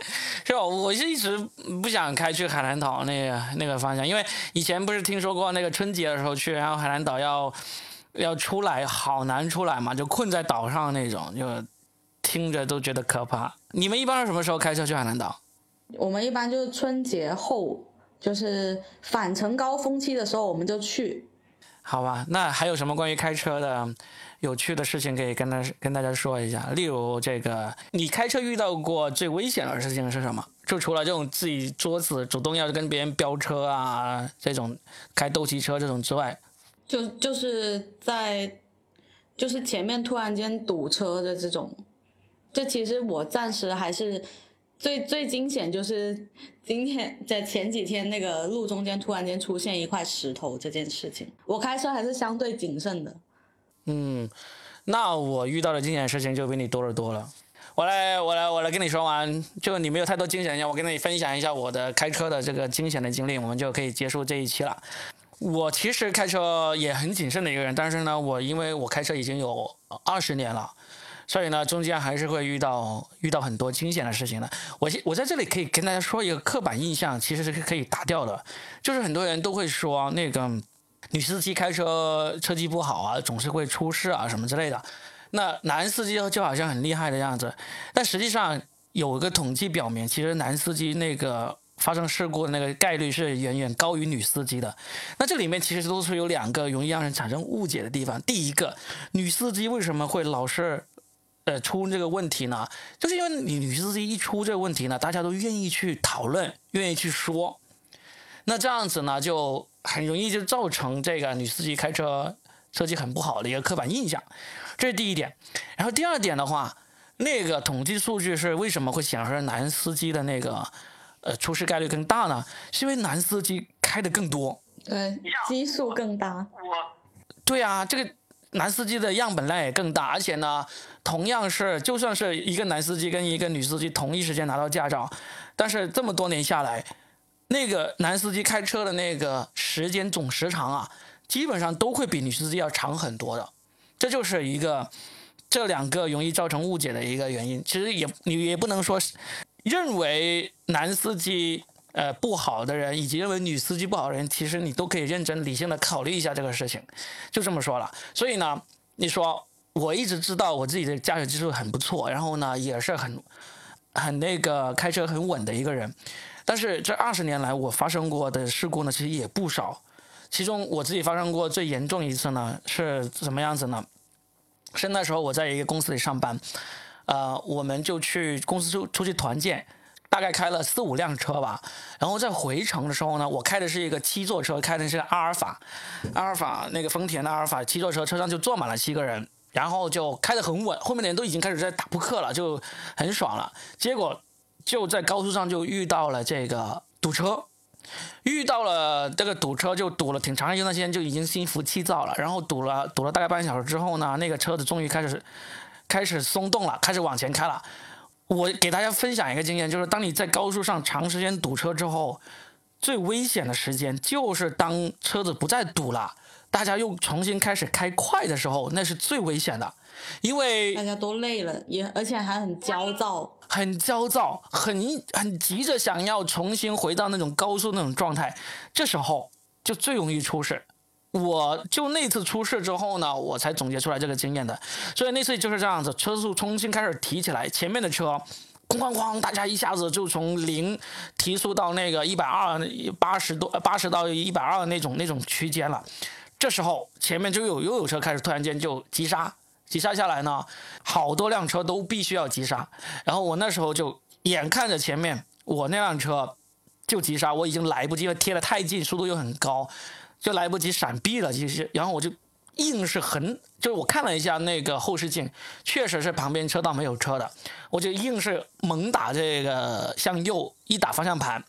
是吧？我是一直不想开去海南岛那个那个方向，因为以前不是听说过那个春节的时候去，然后海南岛要要出来好难出来嘛，就困在岛上那种，就听着都觉得可怕。你们一般是什么时候开车去海南岛？我们一般就是春节后，就是返程高峰期的时候，我们就去。好吧，那还有什么关于开车的有趣的事情可以跟大跟大家说一下？例如这个，你开车遇到过最危险的事情是什么？就除了这种自己作死、主动要跟别人飙车啊，这种开斗气车这种之外，就就是在就是前面突然间堵车的这种，这其实我暂时还是。最最惊险就是今天在前几天那个路中间突然间出现一块石头这件事情，我开车还是相对谨慎的。嗯，那我遇到的惊险事情就比你多得多了。我来我来我来跟你说完，就你没有太多惊险，我跟你分享一下我的开车的这个惊险的经历，我们就可以结束这一期了。我其实开车也很谨慎的一个人，但是呢，我因为我开车已经有二十年了。所以呢，中间还是会遇到遇到很多惊险的事情的。我我在这里可以跟大家说一个刻板印象，其实是可以打掉的。就是很多人都会说那个女司机开车车技不好啊，总是会出事啊什么之类的。那男司机就好像很厉害的样子，但实际上有一个统计表明，其实男司机那个发生事故的那个概率是远远高于女司机的。那这里面其实都是有两个容易让人产生误解的地方。第一个，女司机为什么会老是？呃出这个问题呢？就是因为你女司机一出这个问题呢，大家都愿意去讨论，愿意去说，那这样子呢，就很容易就造成这个女司机开车车技很不好的一个刻板印象，这是第一点。然后第二点的话，那个统计数据是为什么会显示男司机的那个呃出事概率更大呢？是因为男司机开的更多。对，基数更大。我对啊，这个男司机的样本量也更大，而且呢，同样是就算是一个男司机跟一个女司机同一时间拿到驾照，但是这么多年下来，那个男司机开车的那个时间总时长啊，基本上都会比女司机要长很多的。这就是一个这两个容易造成误解的一个原因。其实也你也不能说认为男司机。呃，不好的人以及认为女司机不好的人，其实你都可以认真理性的考虑一下这个事情，就这么说了。所以呢，你说我一直知道我自己的驾驶技术很不错，然后呢也是很很那个开车很稳的一个人，但是这二十年来我发生过的事故呢，其实也不少。其中我自己发生过最严重一次呢是什么样子呢？是那时候我在一个公司里上班，呃，我们就去公司出出去团建。大概开了四五辆车吧，然后在回程的时候呢，我开的是一个七座车，开的是阿尔法，阿尔法那个丰田的阿尔法七座车，车上就坐满了七个人，然后就开得很稳，后面的人都已经开始在打扑克了，就很爽了。结果就在高速上就遇到了这个堵车，遇到了这个堵车就堵了挺长一段时间，就已经心浮气躁了。然后堵了堵了大概半个小时之后呢，那个车子终于开始开始松动了，开始往前开了。我给大家分享一个经验，就是当你在高速上长时间堵车之后，最危险的时间就是当车子不再堵了，大家又重新开始开快的时候，那是最危险的，因为大家都累了，也而且还很焦躁，很焦躁，很很急着想要重新回到那种高速那种状态，这时候就最容易出事。我就那次出事之后呢，我才总结出来这个经验的。所以那次就是这样子，车速重新开始提起来，前面的车哐哐哐，大家一下子就从零提速到那个一百二八十多八十到一百二那种那种区间了。这时候前面就有又有车开始突然间就急刹，急刹下来呢，好多辆车都必须要急刹。然后我那时候就眼看着前面我那辆车就急刹，我已经来不及，了贴得太近，速度又很高。就来不及闪避了，其实，然后我就硬是横，就是我看了一下那个后视镜，确实是旁边车道没有车的，我就硬是猛打这个向右一打方向盘，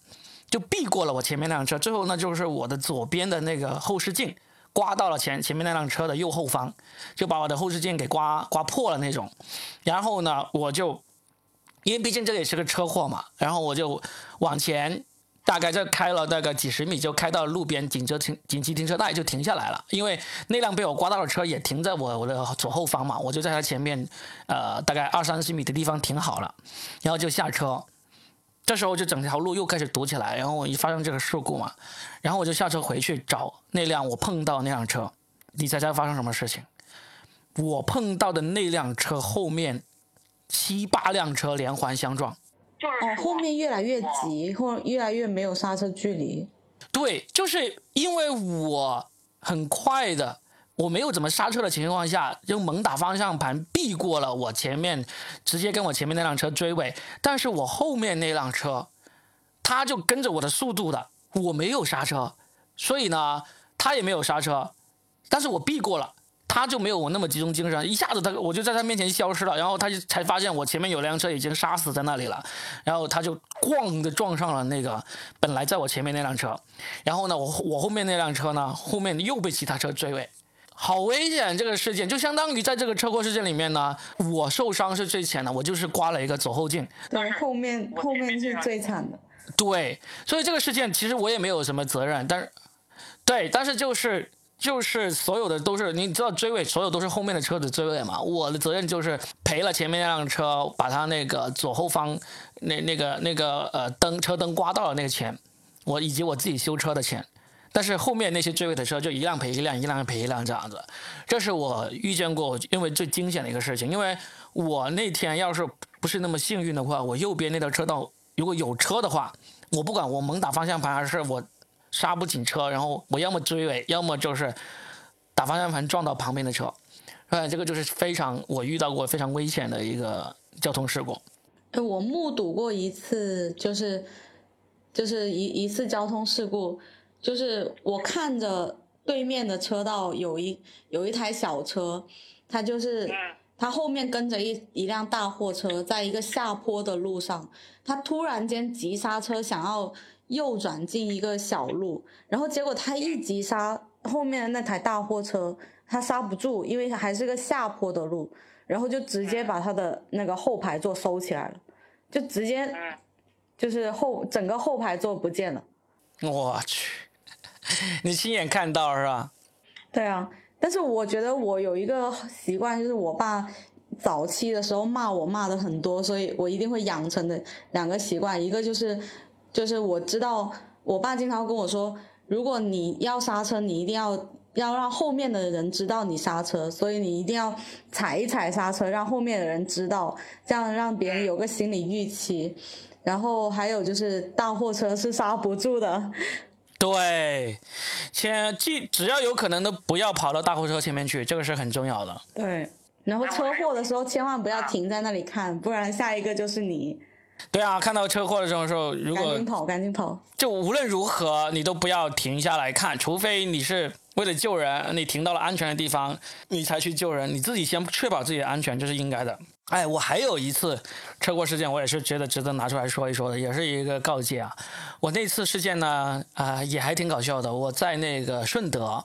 就避过了我前面那辆车，最后呢就是我的左边的那个后视镜刮到了前前面那辆车的右后方，就把我的后视镜给刮刮破了那种，然后呢我就，因为毕竟这也是个车祸嘛，然后我就往前。大概就开了大概几十米，就开到路边紧急停紧急停车带就停下来了。因为那辆被我刮到的车也停在我我的左后方嘛，我就在它前面，呃，大概二三十米的地方停好了，然后就下车。这时候就整条路又开始堵起来，然后我一发生这个事故嘛，然后我就下车回去找那辆我碰到那辆车。你猜猜发生什么事情？我碰到的那辆车后面七八辆车连环相撞。哦，后面越来越急，或越来越没有刹车距离。对，就是因为我很快的，我没有怎么刹车的情况下，就猛打方向盘避过了我前面，直接跟我前面那辆车追尾。但是我后面那辆车，他就跟着我的速度的，我没有刹车，所以呢，他也没有刹车，但是我避过了。他就没有我那么集中精神，一下子他我就在他面前消失了，然后他就才发现我前面有辆车已经杀死在那里了，然后他就咣的撞上了那个本来在我前面那辆车，然后呢我我后面那辆车呢后面又被其他车追尾，好危险这个事件，就相当于在这个车祸事件里面呢，我受伤是最浅的，我就是刮了一个左后镜，对，后面后面是最惨的，对，所以这个事件其实我也没有什么责任，但是对，但是就是。就是所有的都是你知道追尾，所有都是后面的车子追尾嘛。我的责任就是赔了前面那辆车，把他那个左后方那那个那个呃灯车灯刮到了那个钱，我以及我自己修车的钱。但是后面那些追尾的车就一辆赔一辆，一辆赔一辆这样子。这是我遇见过因为最惊险的一个事情。因为我那天要是不是那么幸运的话，我右边那条车道如果有车的话，我不管我猛打方向盘还是我。刹不紧车，然后我要么追尾，要么就是打方向盘撞到旁边的车，哎，这个就是非常我遇到过非常危险的一个交通事故。哎，我目睹过一次，就是就是一一次交通事故，就是我看着对面的车道有一有一台小车，它就是它后面跟着一一辆大货车，在一个下坡的路上，它突然间急刹车，想要右转进一个小路，然后结果他一急刹，后面的那台大货车他刹不住，因为还是个下坡的路。然后就直接把他的那个后排座收起来了，就直接就是后整个后排座不见了。我去，你亲眼看到是吧？对啊，但是我觉得我有一个习惯，就是我爸早期的时候骂我骂的很多，所以我一定会养成的两个习惯，一个就是就是我知道我爸经常跟我说，如果你要刹车，你一定要。要让后面的人知道你刹车，所以你一定要踩一踩刹车，让后面的人知道，这样让别人有个心理预期。然后还有就是大货车是刹不住的。对，先既只要有可能的不要跑到大货车前面去，这个是很重要的。对，然后车祸的时候千万不要停在那里看，不然下一个就是你。对啊，看到车祸的时候，如果赶紧跑，赶紧跑，就无论如何你都不要停下来看，除非你是。为了救人，你停到了安全的地方，你才去救人。你自己先确保自己的安全，这是应该的。哎，我还有一次车祸事件，我也是觉得值得拿出来说一说的，也是一个告诫啊。我那次事件呢，啊，也还挺搞笑的。我在那个顺德，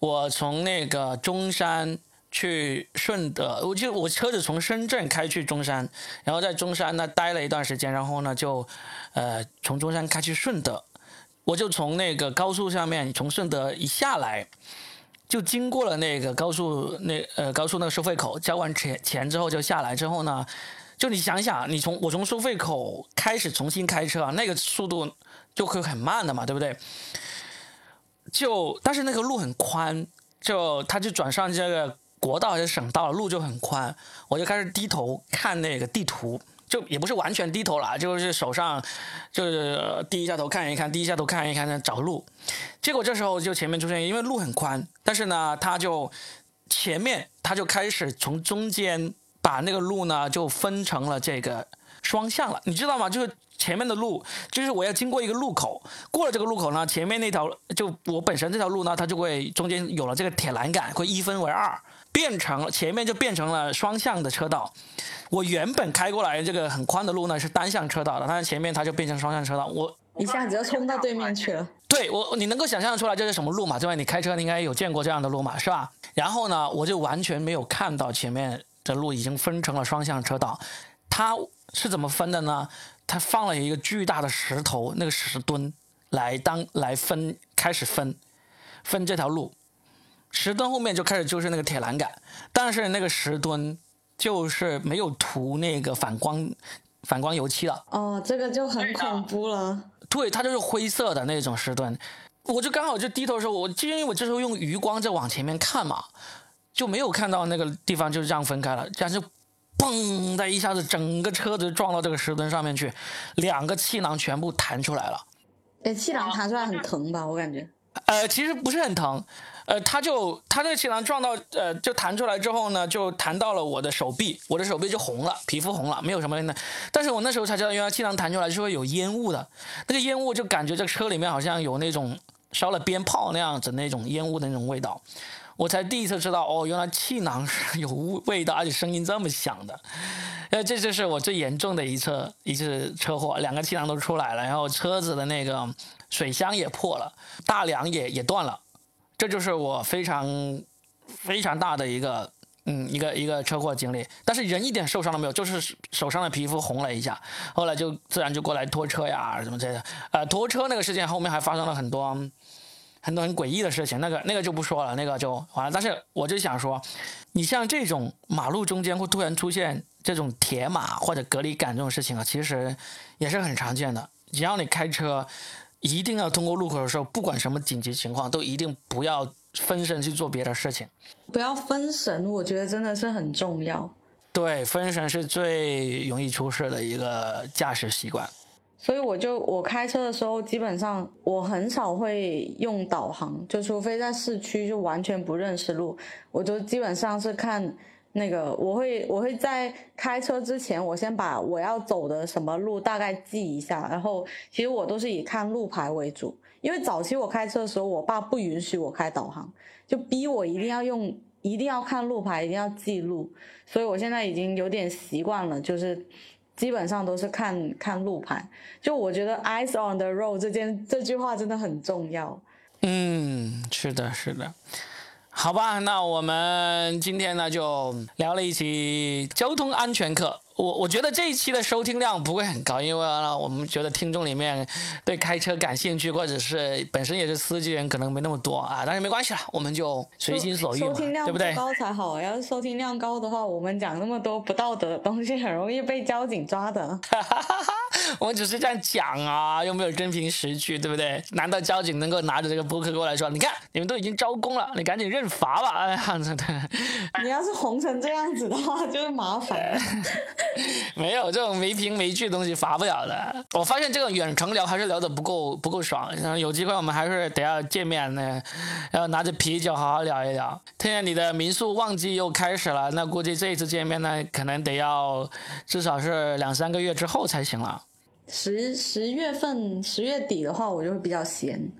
我从那个中山去顺德，我就我车子从深圳开去中山，然后在中山呢待了一段时间，然后呢就，呃，从中山开去顺德。我就从那个高速上面，从顺德一下来，就经过了那个高速那呃高速那个收费口，交完钱钱之后就下来之后呢，就你想想，你从我从收费口开始重新开车啊，那个速度就会很慢的嘛，对不对？就但是那个路很宽，就他就转上这个国道还是省道，路就很宽，我就开始低头看那个地图。就也不是完全低头了，就是手上就是低一下头看一看，低一下头看一看，找路。结果这时候就前面出现，因为路很宽，但是呢，他就前面他就开始从中间把那个路呢就分成了这个双向了，你知道吗？就是前面的路，就是我要经过一个路口，过了这个路口呢，前面那条就我本身这条路呢，它就会中间有了这个铁栏杆，会一分为二。变成了前面就变成了双向的车道，我原本开过来这个很宽的路呢是单向车道的，但是前面它就变成双向车道，我一下子就冲到对面去了。对我，你能够想象出来这是什么路嘛？这位你开车应该有见过这样的路嘛，是吧？然后呢，我就完全没有看到前面的路已经分成了双向车道，它是怎么分的呢？它放了一个巨大的石头，那个石墩来当来分，开始分分这条路。石墩后面就开始就是那个铁栏杆，但是那个石墩就是没有涂那个反光反光油漆了。哦，这个就很恐怖了。对，它就是灰色的那种石墩。我就刚好就低头的时候，我就因为我这时候用余光在往前面看嘛，就没有看到那个地方就是这样分开了，这样就嘣的一下子，整个车子撞到这个石墩上面去，两个气囊全部弹出来了。哎，气囊弹出来很疼吧？我感觉。呃，其实不是很疼。呃，他就他那个气囊撞到，呃，就弹出来之后呢，就弹到了我的手臂，我的手臂就红了，皮肤红了，没有什么的。但是我那时候才知道，原来气囊弹出来是会有烟雾的，那个烟雾就感觉这车里面好像有那种烧了鞭炮那样子那种烟雾的那种味道，我才第一次知道，哦，原来气囊是 有味道，而且声音这么响的。呃，这就是我最严重的一次一次车祸，两个气囊都出来了，然后车子的那个水箱也破了，大梁也也断了。这就是我非常非常大的一个嗯一个一个车祸经历，但是人一点受伤都没有，就是手上的皮肤红了一下，后来就自然就过来拖车呀什么之类的。呃，拖车那个事件后面还发生了很多很多很诡异的事情，那个那个就不说了，那个就完了。但是我就想说，你像这种马路中间会突然出现这种铁马或者隔离杆这种事情啊，其实也是很常见的。只要你开车。一定要通过路口的时候，不管什么紧急情况，都一定不要分神去做别的事情。不要分神，我觉得真的是很重要。对，分神是最容易出事的一个驾驶习惯。所以我就我开车的时候，基本上我很少会用导航，就除非在市区就完全不认识路，我就基本上是看那个，我会我会在开车之前，我先把我要走的什么路大概记一下，然后其实我都是以看路牌为主，因为早期我开车的时候，我爸不允许我开导航，就逼我一定要用，一定要看路牌，一定要记录，所以我现在已经有点习惯了，就是。基本上都是看看路牌，就我觉得 eyes on the road 这件这句话真的很重要。嗯，是的，是的。好吧，那我们今天呢就聊了一期交通安全课。我我觉得这一期的收听量不会很高，因为呢，我们觉得听众里面对开车感兴趣，或者是本身也是司机人，可能没那么多啊。但是没关系了，我们就随心所欲嘛，对不对？高才好，要是收听量高的话，我们讲那么多不道德的东西，很容易被交警抓的。我只是这样讲啊，又没有真凭实据，对不对？难道交警能够拿着这个扑克过来说，你看你们都已经招工了，你赶紧认罚吧？哎呀，真的。你要是红成这样子的话，就是麻烦。没有这种没凭没据的东西罚不了的。我发现这个远程聊还是聊得不够不够爽，然后有机会我们还是得要见面呢，然后拿着啤酒好好聊一聊。听见你的民宿旺季又开始了，那估计这一次见面呢，可能得要至少是两三个月之后才行了。十十月份十月底的话，我就会比较闲。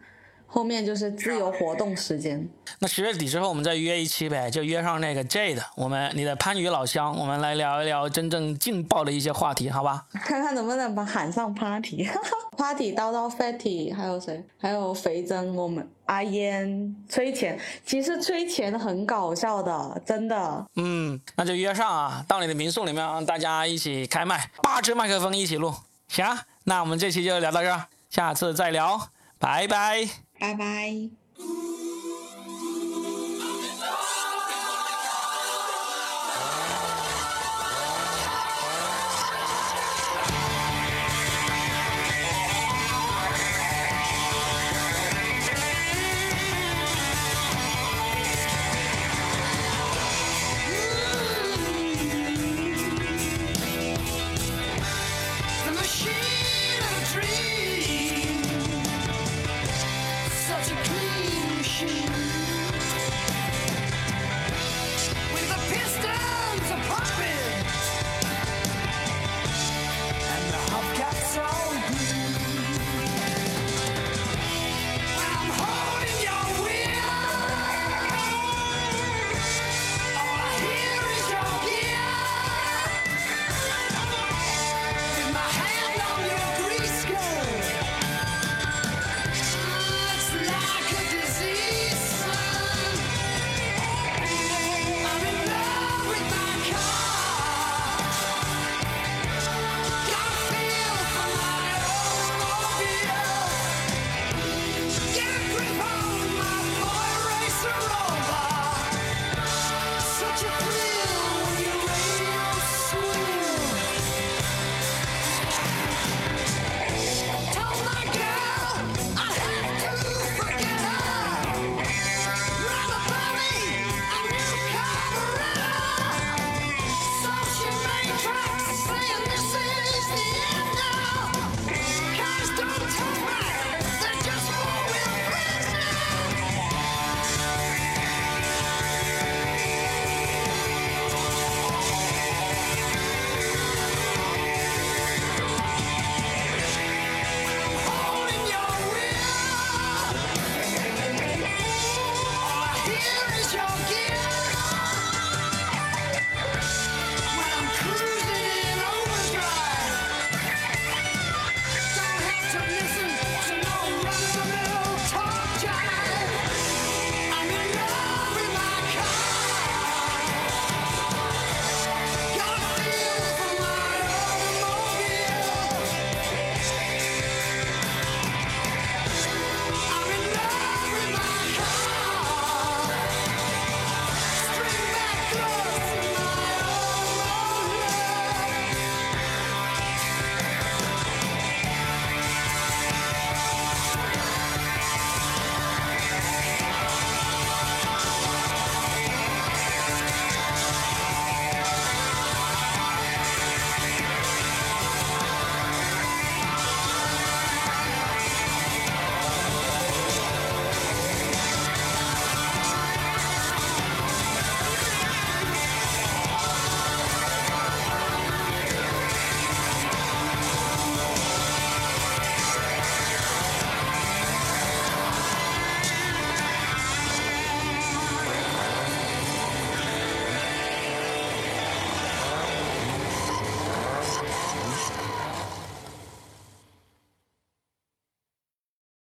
后面就是自由活动时间。那十月底之后，我们再约一期呗，就约上那个 J 的，我们你的番禺老乡，我们来聊一聊真正劲爆的一些话题，好吧？看看能不能把喊上 party，party 叨叨 fatty，还有谁？还有肥珍，我们阿烟催钱，其实催钱很搞笑的，真的。嗯，那就约上啊，到你的民宿里面，大家一起开麦，八支麦克风一起录，行？那我们这期就聊到这儿，下次再聊，拜拜。拜拜。